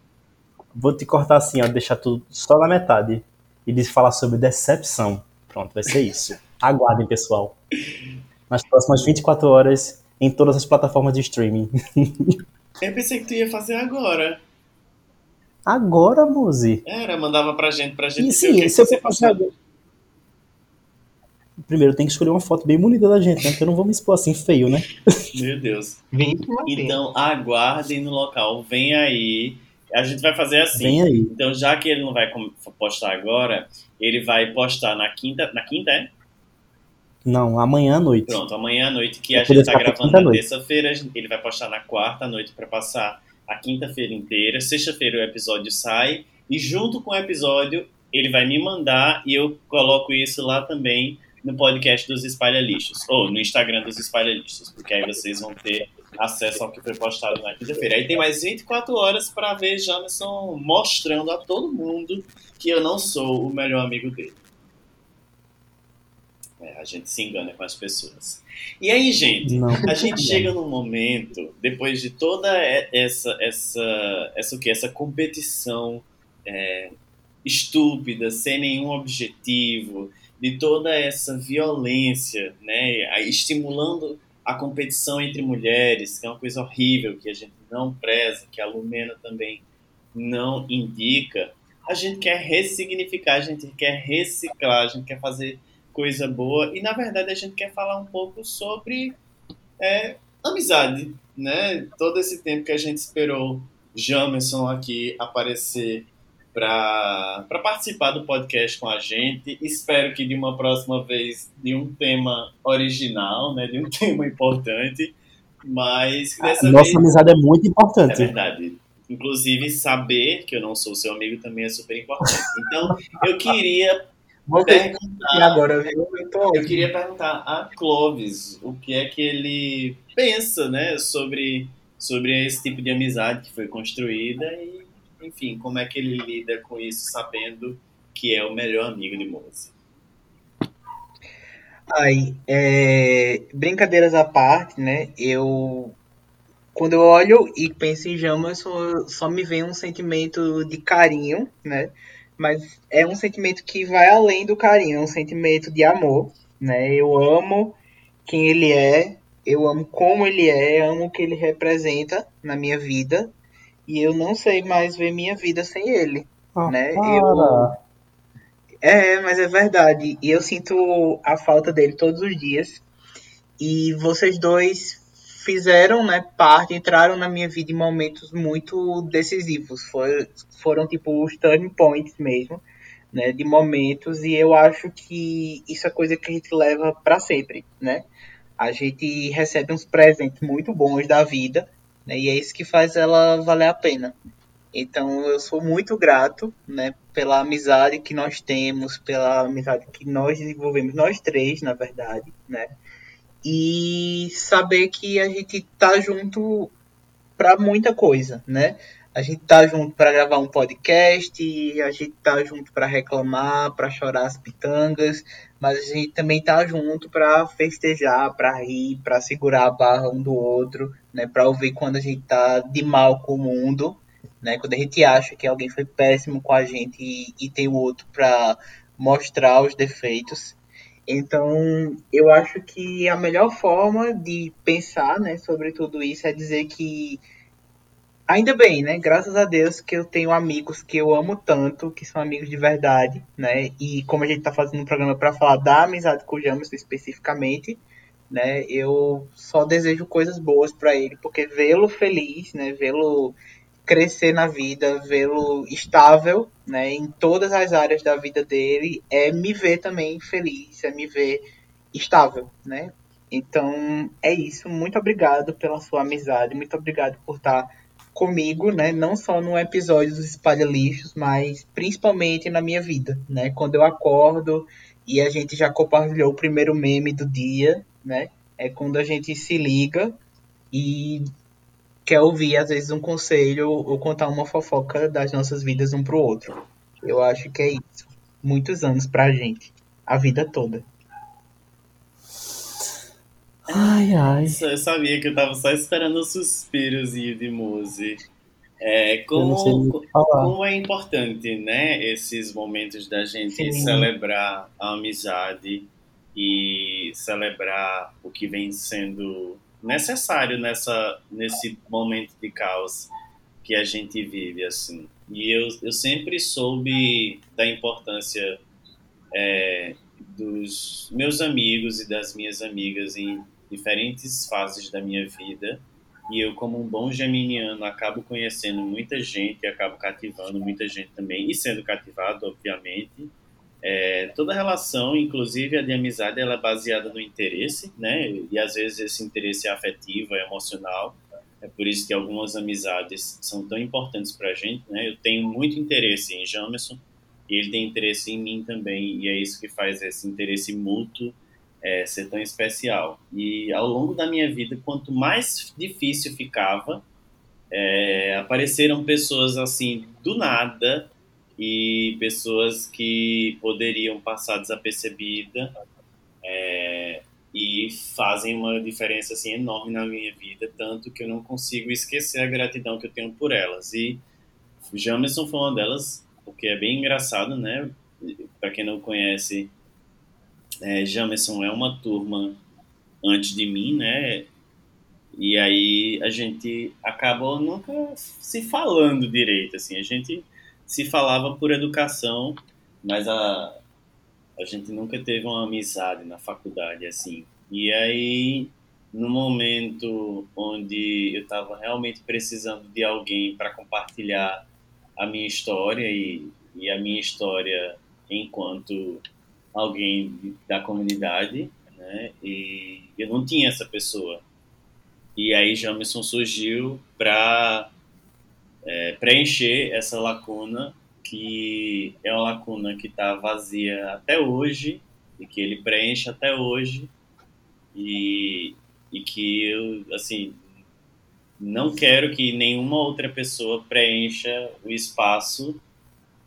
Vou te cortar assim, ó, deixar tudo só na metade. E falar sobre decepção. Pronto, vai ser isso. [LAUGHS] Aguardem, pessoal. Nas próximas 24 horas, em todas as plataformas de streaming. [LAUGHS] Eu pensei que tu ia fazer agora. Agora, Muzi. Era, mandava pra gente, pra gente E sim, que se eu você for fazer postou. agora. Primeiro, tem que escolher uma foto bem bonita da gente, né? Porque eu não vou me expor assim feio, né? Meu Deus. Então, aguardem no local. Vem aí. A gente vai fazer assim. Vem aí. Então, já que ele não vai postar agora, ele vai postar na quinta. Na quinta, é? Não, amanhã à noite. Pronto, amanhã à noite, que Vai a gente tá gravando na terça-feira, ele vai postar na quarta à noite pra passar a quinta-feira inteira. Sexta-feira o episódio sai. E junto com o episódio, ele vai me mandar e eu coloco isso lá também no podcast dos Espalha Lixos. Ou no Instagram dos Espalha Lixos, porque aí vocês vão ter acesso ao que foi postado na quinta-feira. Aí tem mais 24 horas pra ver Jamerson mostrando a todo mundo que eu não sou o melhor amigo dele. É, a gente se engana com as pessoas. E aí, gente, Não. a gente chega num momento, depois de toda essa essa essa o que essa competição é, estúpida, sem nenhum objetivo, de toda essa violência, né, estimulando a competição entre mulheres, que é uma coisa horrível que a gente não preza, que a Lumena também não indica. A gente quer ressignificar, a gente quer reciclar, a gente quer fazer coisa boa e na verdade a gente quer falar um pouco sobre é, amizade, né? Todo esse tempo que a gente esperou Jamerson aqui aparecer para participar do podcast com a gente. Espero que de uma próxima vez de um tema original, né? De um [LAUGHS] tema importante, mas que dessa Nossa vez amizade é muito é importante. verdade. Inclusive, saber que eu não sou seu amigo também é super importante. Então, eu queria [LAUGHS] Você perguntar e agora, viu? Eu tô eu queria perguntar a Clovis o que é que ele pensa, né, sobre, sobre esse tipo de amizade que foi construída e, enfim, como é que ele lida com isso sabendo que é o melhor amigo de Moça. Aí, é, brincadeiras à parte, né? Eu quando eu olho e penso em Jamas, só, só me vem um sentimento de carinho, né? Mas é um sentimento que vai além do carinho, é um sentimento de amor, né? Eu amo quem ele é, eu amo como ele é, amo o que ele representa na minha vida, e eu não sei mais ver minha vida sem ele. Ah, né? para. É, mas é verdade. E eu sinto a falta dele todos os dias. E vocês dois fizeram, né, parte, entraram na minha vida em momentos muito decisivos. Foi, foram tipo os turning points mesmo, né, de momentos. E eu acho que isso é coisa que a gente leva para sempre, né? A gente recebe uns presentes muito bons da vida, né? E é isso que faz ela valer a pena. Então eu sou muito grato, né, pela amizade que nós temos, pela amizade que nós desenvolvemos, nós três, na verdade, né? E saber que a gente tá junto para muita coisa, né? A gente tá junto para gravar um podcast, a gente tá junto para reclamar, para chorar as pitangas, mas a gente também tá junto para festejar, para rir, para segurar a barra um do outro, né? Para ouvir quando a gente tá de mal com o mundo, né? Quando a gente acha que alguém foi péssimo com a gente e, e tem o outro para mostrar os defeitos. Então, eu acho que a melhor forma de pensar, né, sobre tudo isso é dizer que ainda bem, né, graças a Deus que eu tenho amigos que eu amo tanto, que são amigos de verdade, né? E como a gente tá fazendo um programa para falar da amizade com o Jamerson especificamente, né, eu só desejo coisas boas para ele, porque vê-lo feliz, né, vê-lo crescer na vida, vê-lo estável, né, em todas as áreas da vida dele, é me ver também feliz, é me ver estável, né? Então, é isso. Muito obrigado pela sua amizade, muito obrigado por estar comigo, né? Não só num episódio dos Espalha Lixos, mas principalmente na minha vida, né? Quando eu acordo e a gente já compartilhou o primeiro meme do dia, né? É quando a gente se liga e quer ouvir, às vezes, um conselho ou contar uma fofoca das nossas vidas um pro outro. Eu acho que é isso. Muitos anos pra gente. A vida toda. Ai, ai. Eu sabia que eu tava só esperando o suspirozinho de Muse. É, como, como é importante, né, esses momentos da gente Sim. celebrar a amizade e celebrar o que vem sendo necessário nessa, nesse momento de caos que a gente vive, assim. E eu, eu sempre soube da importância é, dos meus amigos e das minhas amigas em diferentes fases da minha vida. E eu, como um bom geminiano, acabo conhecendo muita gente, acabo cativando muita gente também, e sendo cativado, obviamente. É, toda relação, inclusive a de amizade, ela é baseada no interesse, né? E às vezes esse interesse é afetivo, é emocional. É por isso que algumas amizades são tão importantes para a gente, né? Eu tenho muito interesse em Jamerson e ele tem interesse em mim também, e é isso que faz esse interesse mútuo é, ser tão especial. E ao longo da minha vida, quanto mais difícil ficava, é, apareceram pessoas assim do nada e pessoas que poderiam passar desapercebida é, e fazem uma diferença assim enorme na minha vida, tanto que eu não consigo esquecer a gratidão que eu tenho por elas. E Jamerson foi uma delas, porque é bem engraçado, né? Para quem não conhece, é, Jamerson é uma turma antes de mim, né? E aí a gente acabou nunca se falando direito, assim. A gente se falava por educação, mas a, a gente nunca teve uma amizade na faculdade, assim. E aí, no momento onde eu estava realmente precisando de alguém para compartilhar a minha história e, e a minha história enquanto alguém da comunidade, né? E eu não tinha essa pessoa. E aí Jamerson surgiu para é, preencher essa lacuna que é uma lacuna que está vazia até hoje e que ele preenche até hoje e, e que eu assim não quero que nenhuma outra pessoa preencha o espaço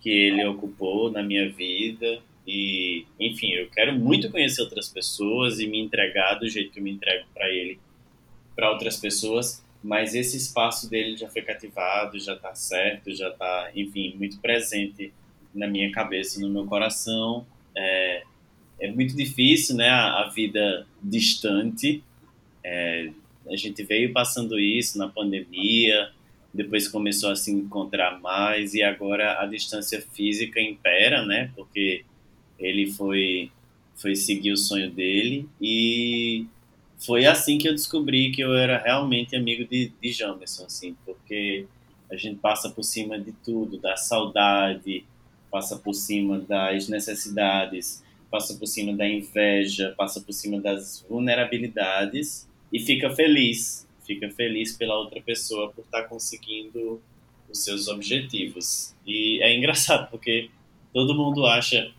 que ele ocupou na minha vida e, enfim, eu quero muito conhecer outras pessoas e me entregar do jeito que eu me entrego para ele, para outras pessoas, mas esse espaço dele já foi cativado, já está certo, já está, enfim, muito presente na minha cabeça, no meu coração. É, é muito difícil, né, a, a vida distante. É, a gente veio passando isso na pandemia, depois começou a se encontrar mais e agora a distância física impera, né? Porque ele foi foi seguir o sonho dele e foi assim que eu descobri que eu era realmente amigo de, de Jamerson, assim, porque a gente passa por cima de tudo, da saudade, passa por cima das necessidades, passa por cima da inveja, passa por cima das vulnerabilidades e fica feliz, fica feliz pela outra pessoa por estar conseguindo os seus objetivos. E é engraçado porque todo mundo acha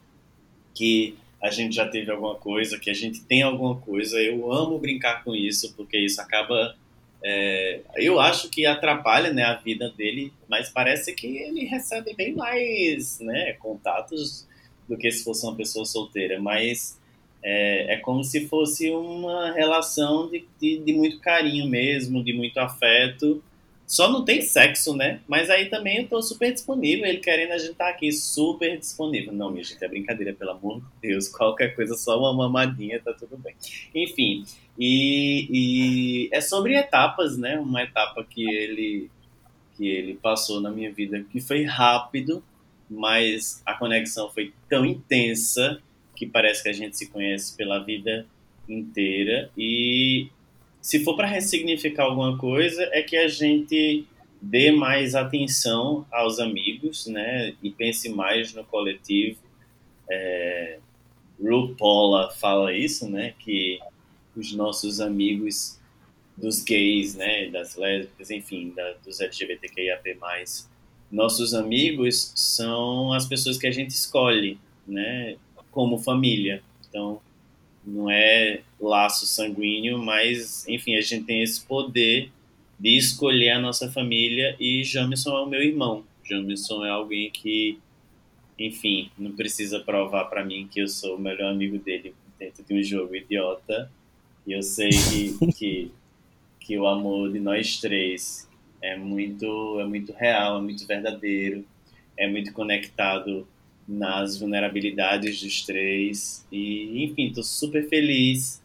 que a gente já teve alguma coisa, que a gente tem alguma coisa. Eu amo brincar com isso, porque isso acaba. É, eu acho que atrapalha né, a vida dele, mas parece que ele recebe bem mais né, contatos do que se fosse uma pessoa solteira. Mas é, é como se fosse uma relação de, de, de muito carinho mesmo, de muito afeto só não tem sexo, né? Mas aí também eu tô super disponível. Ele querendo a gente tá aqui super disponível. Não, minha gente, é brincadeira, pelo amor de Deus. [LAUGHS] Qualquer coisa, só uma mamadinha, tá tudo bem. Enfim, e, e é sobre etapas, né? Uma etapa que ele, que ele passou na minha vida que foi rápido, mas a conexão foi tão intensa que parece que a gente se conhece pela vida inteira. E se for para ressignificar alguma coisa, é que a gente dê mais atenção aos amigos, né? E pense mais no coletivo. É, RuPaula fala isso, né? Que os nossos amigos dos gays, né, das lésbicas, enfim, da, dos LGBTQIAP+. Nossos amigos são as pessoas que a gente escolhe, né, como família. Então, não é laço sanguíneo, mas, enfim, a gente tem esse poder de escolher a nossa família e Jamison é o meu irmão. Jamison é alguém que, enfim, não precisa provar para mim que eu sou o melhor amigo dele dentro de um jogo idiota. E eu sei que, [LAUGHS] que, que o amor de nós três é muito, é muito real, é muito verdadeiro, é muito conectado nas vulnerabilidades dos três. E, enfim, estou super feliz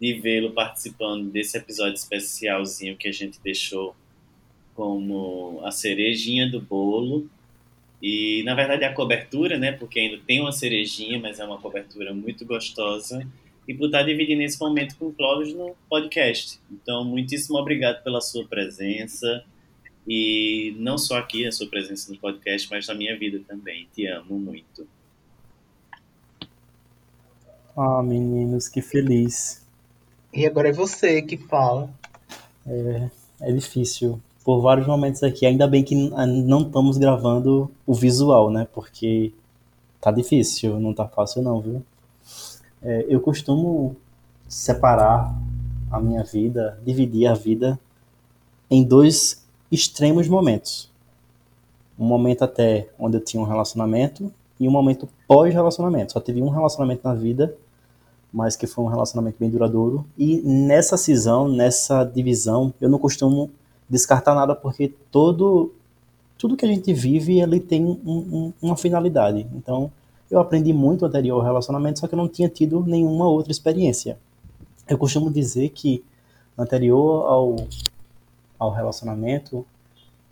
de vê-lo participando desse episódio especialzinho que a gente deixou como a cerejinha do bolo. E na verdade a cobertura, né? Porque ainda tem uma cerejinha, mas é uma cobertura muito gostosa. E por estar dividindo esse momento com o Clóvis no podcast. Então, muitíssimo obrigado pela sua presença. E não só aqui, a sua presença no podcast, mas na minha vida também. Te amo muito. Ah, meninos, que feliz. E agora é você que fala. É, é difícil. Por vários momentos aqui. Ainda bem que não estamos gravando o visual, né? Porque tá difícil, não tá fácil não, viu? É, eu costumo separar a minha vida, dividir a vida em dois extremos momentos. Um momento até onde eu tinha um relacionamento e um momento pós-relacionamento. Só tive um relacionamento na vida mas que foi um relacionamento bem duradouro. E nessa cisão, nessa divisão, eu não costumo descartar nada porque todo tudo que a gente vive ele tem um, um, uma finalidade. Então, eu aprendi muito anterior ao relacionamento, só que eu não tinha tido nenhuma outra experiência. Eu costumo dizer que anterior ao, ao relacionamento,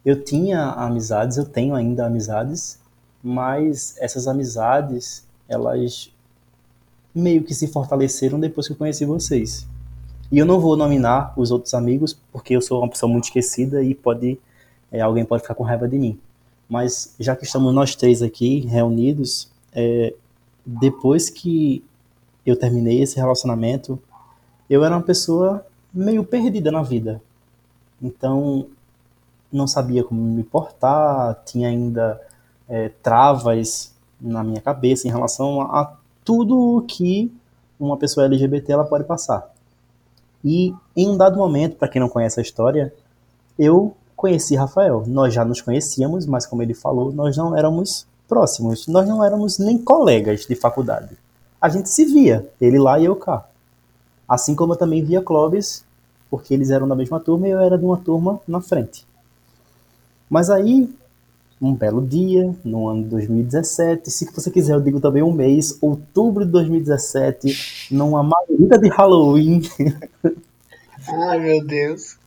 eu tinha amizades, eu tenho ainda amizades, mas essas amizades, elas meio que se fortaleceram depois que eu conheci vocês. E eu não vou nominar os outros amigos, porque eu sou uma pessoa muito esquecida e pode é, alguém pode ficar com raiva de mim. Mas já que estamos nós três aqui reunidos, é, depois que eu terminei esse relacionamento, eu era uma pessoa meio perdida na vida. Então, não sabia como me portar, tinha ainda é, travas na minha cabeça em relação a tudo o que uma pessoa LGBT ela pode passar. E em um dado momento, para quem não conhece a história, eu conheci Rafael. Nós já nos conhecíamos, mas como ele falou, nós não éramos próximos. Nós não éramos nem colegas de faculdade. A gente se via, ele lá e eu cá. Assim como eu também via Clóvis, porque eles eram da mesma turma e eu era de uma turma na frente. Mas aí um belo dia, no ano de 2017. Se você quiser, eu digo também um mês, outubro de 2017, numa margarida de Halloween. [LAUGHS] Ai, meu Deus.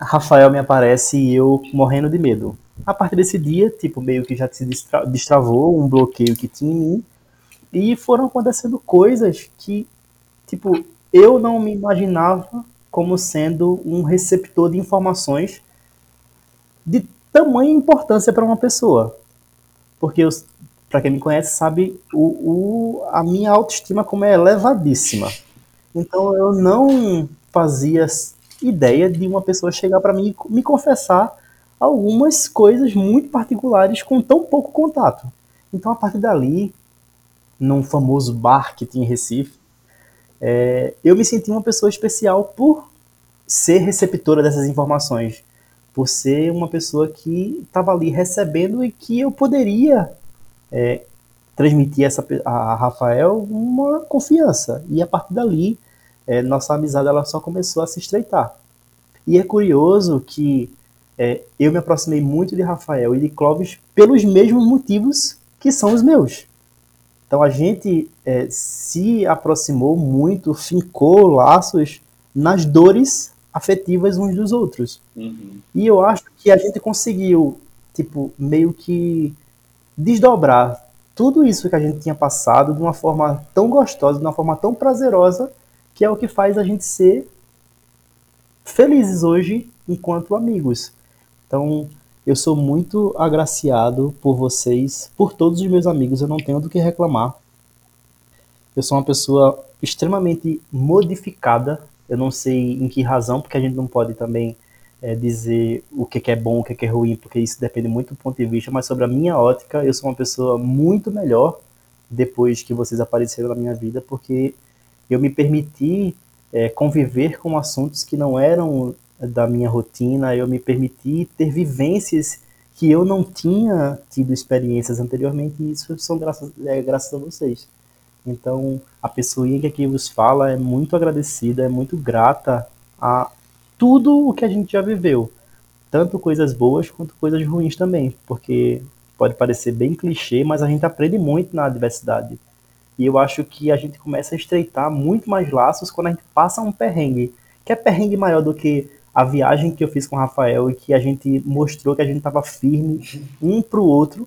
Rafael me aparece e eu morrendo de medo. A partir desse dia, tipo, meio que já se destra destravou um bloqueio que tinha em mim. E foram acontecendo coisas que, tipo, eu não me imaginava como sendo um receptor de informações de tamanha importância para uma pessoa. Porque, para quem me conhece, sabe o, o, a minha autoestima como é elevadíssima. Então eu não fazia ideia de uma pessoa chegar para mim e me confessar algumas coisas muito particulares com tão pouco contato. Então a partir dali, num famoso bar que tinha em Recife, é, eu me senti uma pessoa especial por ser receptora dessas informações por ser uma pessoa que estava ali recebendo e que eu poderia é, transmitir essa, a Rafael uma confiança. E a partir dali, é, nossa amizade ela só começou a se estreitar. E é curioso que é, eu me aproximei muito de Rafael e de Clóvis pelos mesmos motivos que são os meus. Então a gente é, se aproximou muito, fincou laços nas dores afetivas uns dos outros. Uhum. E eu acho que a gente conseguiu, tipo, meio que desdobrar tudo isso que a gente tinha passado de uma forma tão gostosa, de uma forma tão prazerosa, que é o que faz a gente ser felizes hoje enquanto amigos. Então, eu sou muito agraciado por vocês, por todos os meus amigos, eu não tenho do que reclamar. Eu sou uma pessoa extremamente modificada. Eu não sei em que razão, porque a gente não pode também é, dizer o que, que é bom, o que, que é ruim, porque isso depende muito do ponto de vista, mas sobre a minha ótica, eu sou uma pessoa muito melhor depois que vocês apareceram na minha vida, porque eu me permiti é, conviver com assuntos que não eram da minha rotina, eu me permiti ter vivências que eu não tinha tido experiências anteriormente, e isso são graças, é, graças a vocês. Então, a pessoinha que aqui vos fala é muito agradecida, é muito grata a tudo o que a gente já viveu, tanto coisas boas quanto coisas ruins também, porque pode parecer bem clichê, mas a gente aprende muito na adversidade. E eu acho que a gente começa a estreitar muito mais laços quando a gente passa um perrengue, que é perrengue maior do que a viagem que eu fiz com o Rafael e que a gente mostrou que a gente estava firme um pro outro.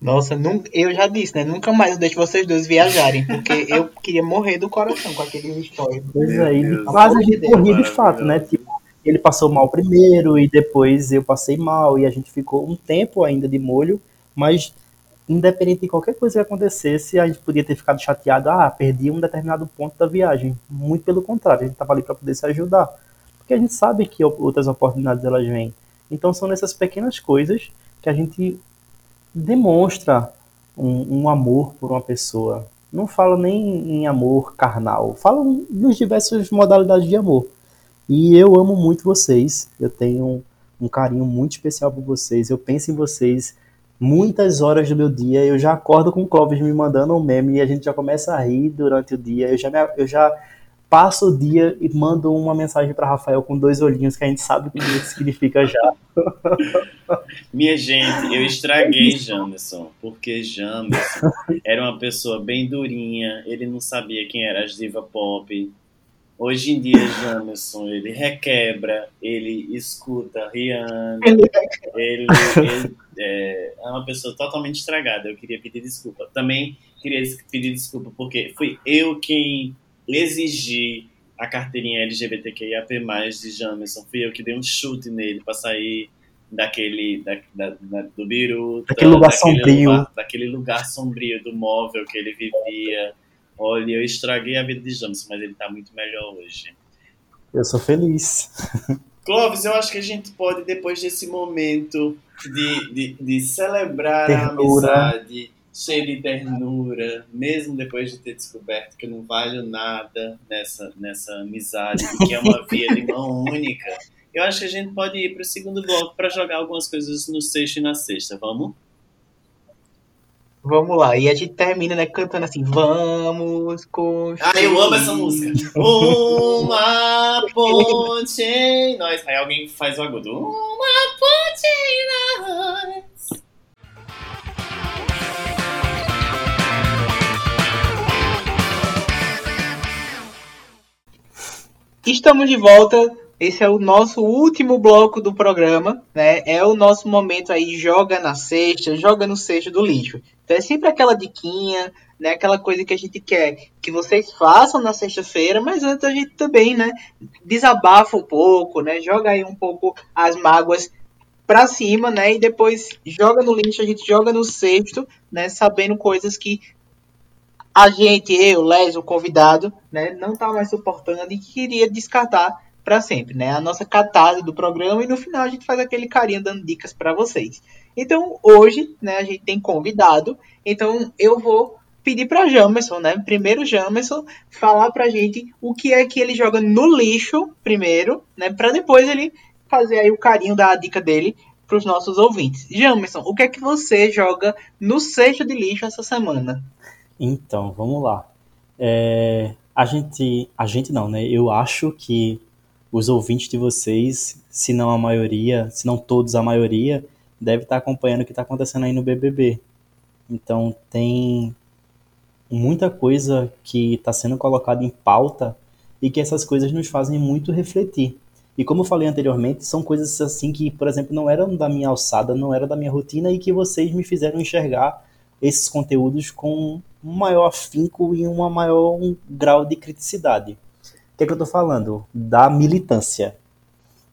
Nossa, nunca, eu já disse, né? Nunca mais eu deixo vocês dois viajarem, porque [LAUGHS] eu queria morrer do coração com aqueles histórias. Pois é, e quase a gente corria de fato, né? Tipo, ele passou mal primeiro e depois eu passei mal e a gente ficou um tempo ainda de molho, mas independente de qualquer coisa que acontecesse, a gente podia ter ficado chateado, ah, perdi um determinado ponto da viagem. Muito pelo contrário, a gente estava ali para poder se ajudar porque a gente sabe que outras oportunidades elas vêm. Então são nessas pequenas coisas que a gente demonstra um, um amor por uma pessoa. Não falo nem em amor carnal, falo nos diversas modalidades de amor. E eu amo muito vocês, eu tenho um, um carinho muito especial por vocês, eu penso em vocês muitas horas do meu dia, eu já acordo com o Clóvis me mandando um meme e a gente já começa a rir durante o dia, eu já, me, eu já passo o dia e mando uma mensagem para Rafael com dois olhinhos que a gente sabe o que significa já. [LAUGHS] Minha gente, eu estraguei Jamerson, porque Jamerson era uma pessoa bem durinha, ele não sabia quem era as diva pop. Hoje em dia, Jamerson, ele requebra, ele escuta Rihanna, ele, ele é, é uma pessoa totalmente estragada. Eu queria pedir desculpa. Também queria pedir desculpa porque fui eu quem exigir a carteirinha LGBTQIAP+, de Jamerson. Fui eu que dei um chute nele para sair daquele, da, da, da, do biruta, daquele lugar sombrio. Lugar, daquele lugar sombrio do móvel que ele vivia. Olha, eu estraguei a vida de Jamerson, mas ele tá muito melhor hoje. Eu sou feliz. Clóvis, eu acho que a gente pode, depois desse momento de, de, de celebrar Ternura. a amizade, cheio de ternura, mesmo depois de ter descoberto que eu não valho nada nessa, nessa amizade, que é uma [LAUGHS] via de mão única. Eu acho que a gente pode ir para o segundo bloco para jogar algumas coisas no sexto e na sexta. Vamos? Vamos lá. E a gente termina, né, cantando assim, vamos construir. Ah, eu amo essa música. Uma ponte em nós. Aí alguém faz o agudo. Uma ponte em nós. Estamos de volta. Esse é o nosso último bloco do programa, né? É o nosso momento aí, joga na cesta, joga no cesto do lixo. Então é sempre aquela diquinha, né? Aquela coisa que a gente quer que vocês façam na sexta-feira, mas antes a gente também, né? Desabafa um pouco, né? Joga aí um pouco as mágoas pra cima, né? E depois joga no lixo, a gente joga no cesto, né? Sabendo coisas que a gente, eu, Les, o convidado, né, não tá mais suportando e queria descartar para sempre, né? A nossa catarse do programa e no final a gente faz aquele carinho dando dicas para vocês. Então, hoje, né, a gente tem convidado, então eu vou pedir para Jamerson, né? Primeiro Jamerson falar pra gente o que é que ele joga no lixo primeiro, né, para depois ele fazer aí o carinho da dica dele para os nossos ouvintes. Jamerson, o que é que você joga no cesto de lixo essa semana? Então, vamos lá. É, a gente, a gente não, né? Eu acho que os ouvintes de vocês, se não a maioria, se não todos, a maioria, deve estar acompanhando o que está acontecendo aí no BBB. Então, tem muita coisa que está sendo colocada em pauta e que essas coisas nos fazem muito refletir. E como eu falei anteriormente, são coisas assim que, por exemplo, não eram da minha alçada, não era da minha rotina e que vocês me fizeram enxergar esses conteúdos com um maior afinco e um maior um grau de criticidade. O que é que eu estou falando? Da militância.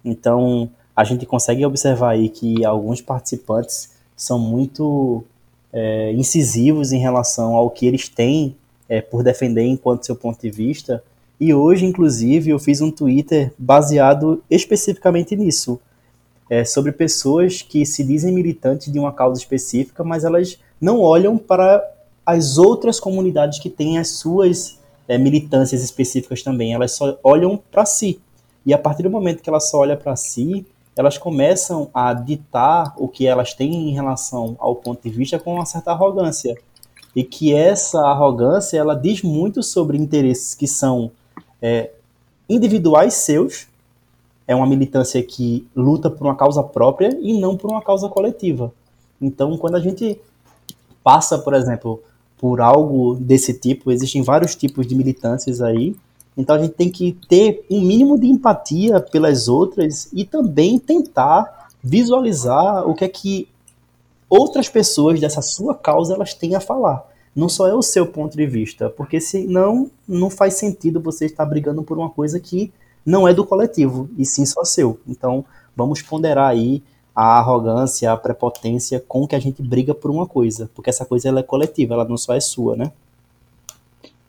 Então, a gente consegue observar aí que alguns participantes são muito é, incisivos em relação ao que eles têm é, por defender enquanto seu ponto de vista, E hoje, inclusive, eu fiz um Twitter baseado especificamente nisso. É, sobre pessoas que se dizem militantes de uma causa específica, mas elas não olham para as outras comunidades que têm as suas é, militâncias específicas também. Elas só olham para si. E a partir do momento que elas só olham para si, elas começam a ditar o que elas têm em relação ao ponto de vista com uma certa arrogância. E que essa arrogância ela diz muito sobre interesses que são é, individuais seus, é uma militância que luta por uma causa própria e não por uma causa coletiva. Então, quando a gente passa, por exemplo, por algo desse tipo, existem vários tipos de militâncias aí, então a gente tem que ter um mínimo de empatia pelas outras e também tentar visualizar o que é que outras pessoas dessa sua causa elas têm a falar. Não só é o seu ponto de vista, porque senão não faz sentido você estar brigando por uma coisa que não é do coletivo, e sim só seu. Então, vamos ponderar aí a arrogância, a prepotência com que a gente briga por uma coisa, porque essa coisa ela é coletiva, ela não só é sua, né?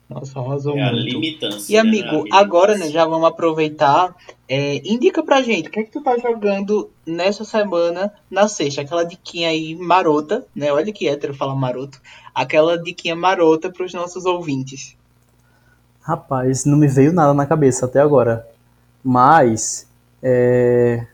Nossa, arrasou É a muito. limitância. E amigo, né? agora né, já vamos aproveitar. é, indica pra gente o que é que tu tá jogando nessa semana na sexta. Aquela diquinha aí marota, né? Olha que hétero falar maroto. Aquela diquinha marota pros nossos ouvintes. Rapaz, não me veio nada na cabeça até agora. Mas. É...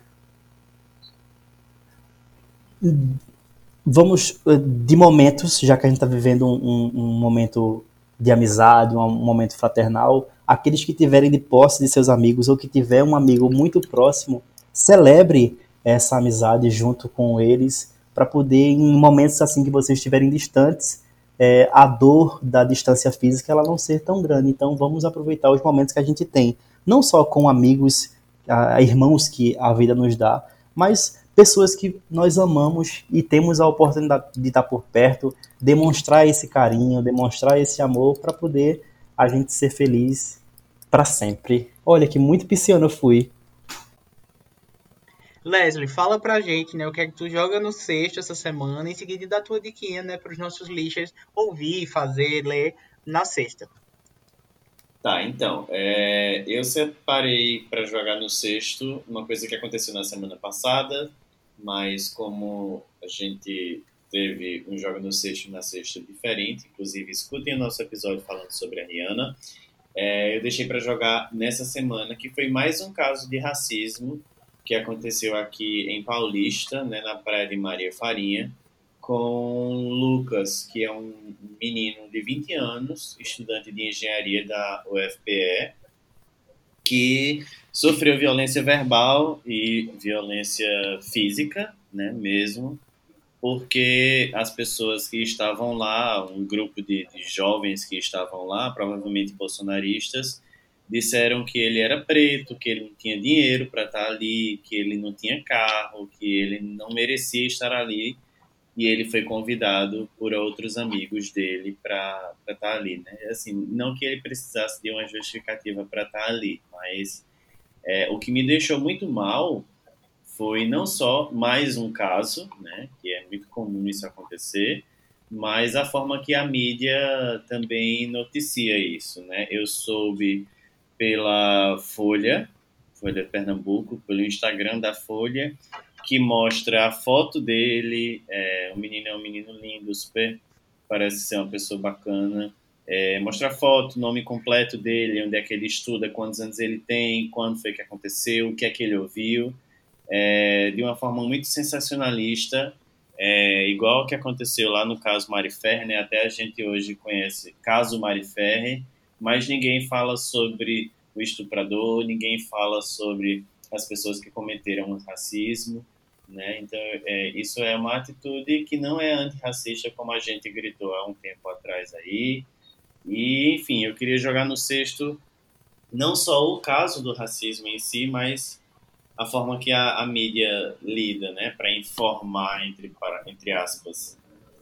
Vamos eh, de momentos, já que a gente está vivendo um, um- momento de amizade, um momento fraternal. Aqueles que tiverem de posse de seus amigos ou que tiver um amigo muito próximo, celebre essa amizade junto com eles, para poder, em momentos assim que vocês estiverem distantes, é, a dor da distância física ela não ser tão grande. Então vamos aproveitar os momentos que a gente tem, não só com amigos, a, irmãos que a vida nos dá, mas pessoas que nós amamos e temos a oportunidade de estar por perto, demonstrar esse carinho, demonstrar esse amor para poder a gente ser feliz para sempre. Olha que muito pisciano eu fui. Leslie, fala pra gente, né, o que é que tu joga no sexto essa semana, em seguida dá tua diquinha, né, pros nossos lixers ouvir, fazer, ler na sexta. Tá, então, é, eu separei para jogar no sexto uma coisa que aconteceu na semana passada, mas como a gente teve um jogo no sexto na sexta diferente, inclusive escutem o nosso episódio falando sobre a Rihanna, é, eu deixei para jogar nessa semana, que foi mais um caso de racismo que aconteceu aqui em Paulista, né, na praia de Maria Farinha, com Lucas, que é um menino de 20 anos, estudante de engenharia da UFPE, que sofreu violência verbal e violência física, né, mesmo, porque as pessoas que estavam lá, um grupo de, de jovens que estavam lá, provavelmente bolsonaristas, disseram que ele era preto, que ele não tinha dinheiro para estar ali, que ele não tinha carro, que ele não merecia estar ali e ele foi convidado por outros amigos dele para estar ali, né? Assim, não que ele precisasse de uma justificativa para estar ali, mas é, o que me deixou muito mal foi não só mais um caso, né? Que é muito comum isso acontecer, mas a forma que a mídia também noticia isso, né? Eu soube pela Folha, Folha de Pernambuco, pelo Instagram da Folha, que mostra a foto dele. É, o menino é um menino lindo, super parece ser uma pessoa bacana. É, mostra a foto, nome completo dele, onde é que ele estuda, quantos anos ele tem, quando foi que aconteceu, o que é que ele ouviu, é, de uma forma muito sensacionalista, é, igual o que aconteceu lá no caso Mari Ferrer, né? até a gente hoje conhece caso Mari Ferrer, mas ninguém fala sobre o estuprador, ninguém fala sobre as pessoas que cometeram racismo, né? Então, é, isso é uma atitude que não é antirracista, como a gente gritou há um tempo atrás aí. E, enfim, eu queria jogar no sexto não só o caso do racismo em si, mas a forma que a, a mídia lida, né, para informar, entre, para, entre aspas,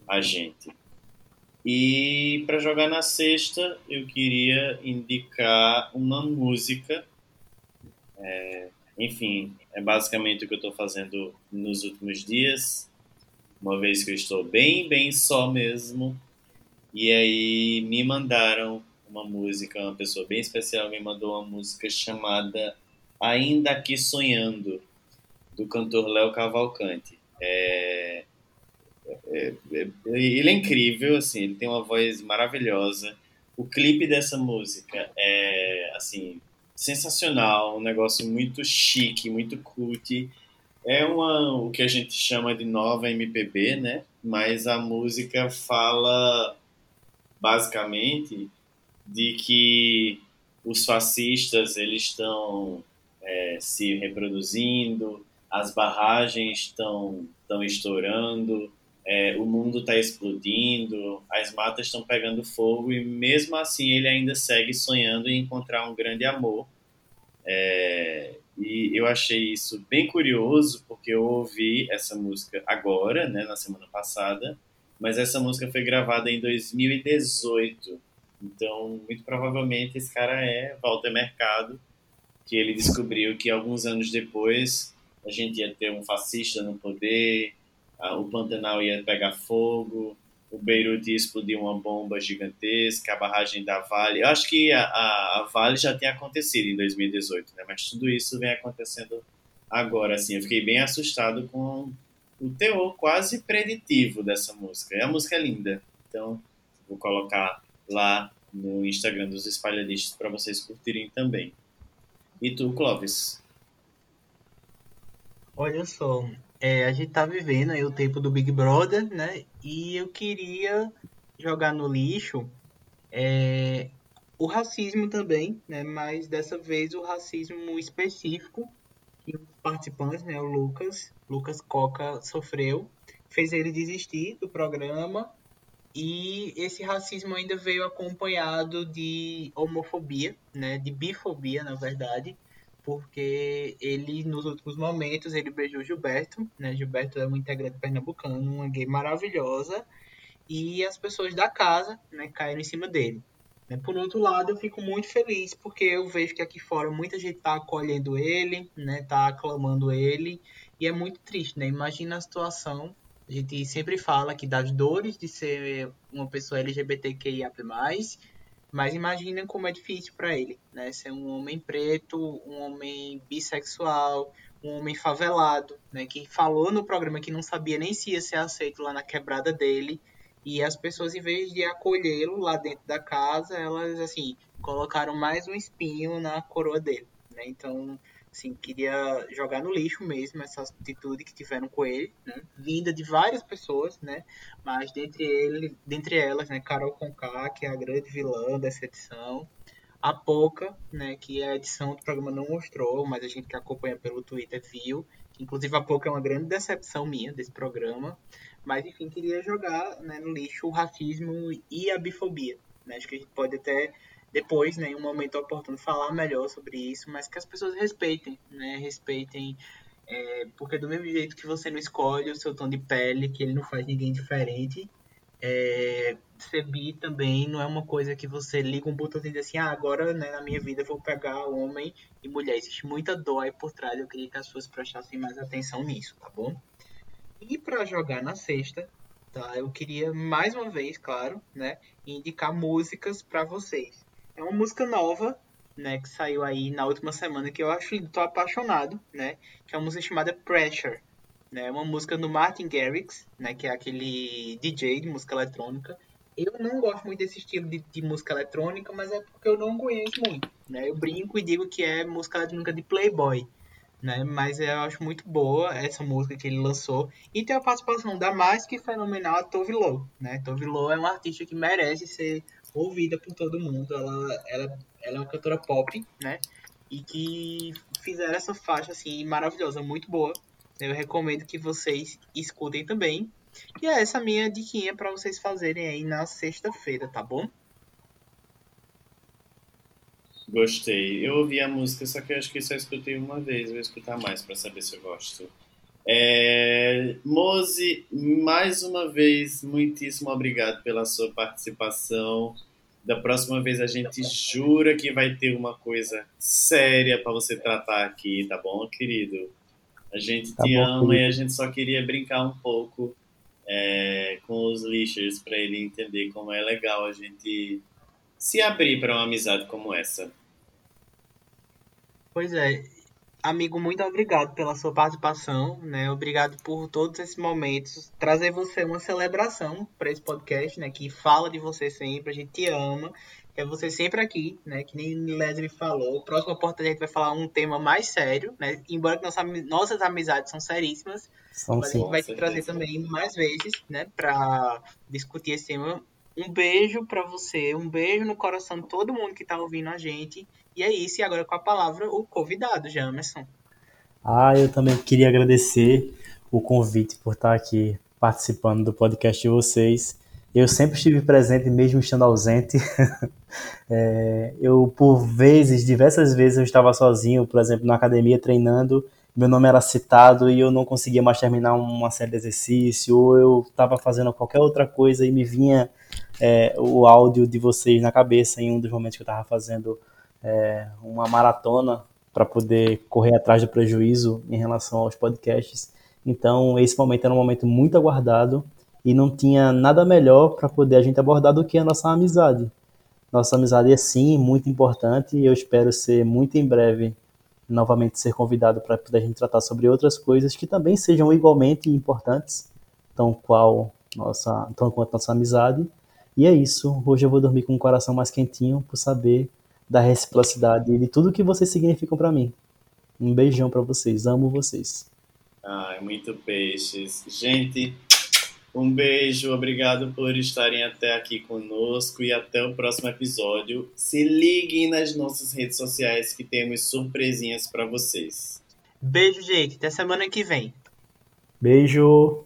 a gente. E para jogar na sexta, eu queria indicar uma música. É, enfim, é basicamente o que eu estou fazendo nos últimos dias, uma vez que eu estou bem, bem só mesmo. E aí me mandaram uma música, uma pessoa bem especial me mandou uma música chamada Ainda Aqui Sonhando, do cantor Léo Cavalcante. É, é, é, ele é incrível, assim, ele tem uma voz maravilhosa. O clipe dessa música é, assim, sensacional, um negócio muito chique, muito cult. É uma, o que a gente chama de nova MPB, né? Mas a música fala basicamente de que os fascistas eles estão é, se reproduzindo, as barragens estão estão estourando, é, o mundo está explodindo, as matas estão pegando fogo e mesmo assim ele ainda segue sonhando em encontrar um grande amor. É, e eu achei isso bem curioso porque eu ouvi essa música agora, né, na semana passada, mas essa música foi gravada em 2018. Então, muito provavelmente esse cara é Walter Mercado, que ele descobriu que alguns anos depois a gente ia ter um fascista no poder, o Pantanal ia pegar fogo, o Beirute ia explodir uma bomba gigantesca, a barragem da Vale. Eu acho que a, a, Vale já tinha acontecido em 2018, né? mas tudo isso vem acontecendo agora. Assim, eu fiquei bem assustado com o teor quase preditivo dessa música. E a música é linda, então vou colocar lá no Instagram dos espalhadistas para vocês curtirem também. E tu, Clóvis? Olha só, é, a gente tá vivendo aí o tempo do Big Brother, né? E eu queria jogar no lixo é, o racismo também, né? Mas dessa vez o racismo específico que os participantes, né? O Lucas, Lucas Coca sofreu, fez ele desistir do programa e esse racismo ainda veio acompanhado de homofobia, né? De bifobia, na verdade porque ele, nos últimos momentos, ele beijou Gilberto, né? Gilberto é um integrante pernambucano, uma gay maravilhosa, e as pessoas da casa, né, caíram em cima dele. Né? Por outro lado, eu fico muito feliz, porque eu vejo que aqui fora muita gente está acolhendo ele, né, tá aclamando ele, e é muito triste, né? Imagina a situação, a gente sempre fala que das dores de ser uma pessoa LGBTQIA+, mas imaginem como é difícil para ele, né? Ser um homem preto, um homem bissexual, um homem favelado, né? Que falou no programa que não sabia nem se ia ser aceito lá na quebrada dele. E as pessoas, em vez de acolhê-lo lá dentro da casa, elas, assim, colocaram mais um espinho na coroa dele, né? Então, assim, queria jogar no lixo mesmo essa atitude que tiveram com ele, né? vinda de várias pessoas, né? Mas dentre ele, dentre elas, né, Carol Conká, que é a grande vilã dessa edição, a Poca, né, que a edição do programa não mostrou, mas a gente que acompanha pelo Twitter viu. Inclusive a Poca é uma grande decepção minha desse programa, mas enfim, queria jogar né, no lixo o racismo e a bifobia. Né? Acho que a gente pode até depois, né, em um momento oportuno, falar melhor sobre isso, mas que as pessoas respeitem, né, respeitem, é, porque do mesmo jeito que você não escolhe o seu tom de pele, que ele não faz ninguém diferente, é, ser bi também não é uma coisa que você liga um botão e diz assim, ah, agora né, na minha vida vou pegar homem e mulher. Existe muita dor aí por trás, eu queria que as pessoas prestassem mais atenção nisso, tá bom? E para jogar na sexta, tá? Eu queria mais uma vez, claro, né, indicar músicas para vocês. É uma música nova, né, que saiu aí na última semana, que eu acho tô apaixonado, né, que é uma música chamada Pressure, né, uma música do Martin Garrix, né, que é aquele DJ de música eletrônica. Eu não gosto muito desse estilo de, de música eletrônica, mas é porque eu não conheço muito, né, eu brinco e digo que é música eletrônica de Playboy, né, mas eu acho muito boa essa música que ele lançou, e tem a participação da mais que fenomenal Tove Lo, né, Tove Lo é uma artista que merece ser ouvida por todo mundo. Ela, ela, ela é uma cantora pop, né? E que fizeram essa faixa assim maravilhosa, muito boa. Eu recomendo que vocês escutem também. E é essa minha diquinha para vocês fazerem aí na sexta-feira, tá bom? Gostei. Eu ouvi a música, só que eu acho que só escutei uma vez. Vou escutar mais para saber se eu gosto. É, Mose, mais uma vez, muitíssimo obrigado pela sua participação. Da próxima vez a gente jura que vai ter uma coisa séria para você tratar aqui, tá bom, querido? A gente tá te bom, ama querido. e a gente só queria brincar um pouco é, com os lixers para ele entender como é legal a gente se abrir para uma amizade como essa. Pois é, amigo, muito obrigado pela sua participação, né? Obrigado por todos esses momentos, trazer você uma celebração para esse podcast, né? Que fala de você sempre, a gente te ama, é você sempre aqui, né? Que nem Leslie falou. Próxima porta a gente vai falar um tema mais sério, né? Embora nossa, nossas amizades são seríssimas, são, mas sim, a gente vai te trazer também mais vezes, né? Para discutir esse tema um beijo para você, um beijo no coração de todo mundo que tá ouvindo a gente. E é isso, e agora com a palavra o convidado, Jamerson. Ah, eu também queria agradecer o convite por estar aqui participando do podcast de vocês. Eu sempre estive presente, mesmo estando ausente. [LAUGHS] é, eu, por vezes, diversas vezes, eu estava sozinho, por exemplo, na academia treinando, meu nome era citado e eu não conseguia mais terminar uma série de exercício, ou eu estava fazendo qualquer outra coisa e me vinha é, o áudio de vocês na cabeça em um dos momentos que eu estava fazendo é, uma maratona para poder correr atrás do prejuízo em relação aos podcasts. Então, esse momento era um momento muito aguardado e não tinha nada melhor para poder a gente abordar do que a nossa amizade. Nossa amizade é sim muito importante e eu espero ser muito em breve novamente ser convidado para poder a gente tratar sobre outras coisas que também sejam igualmente importantes, tão qual nossa, tão quanto nossa amizade e é isso. Hoje eu vou dormir com o coração mais quentinho por saber da reciprocidade e de tudo que vocês significam para mim. Um beijão para vocês. Amo vocês. Ai, muito peixes. Gente, um beijo. Obrigado por estarem até aqui conosco e até o próximo episódio. Se liguem nas nossas redes sociais que temos surpresinhas para vocês. Beijo, gente. Até semana que vem. Beijo.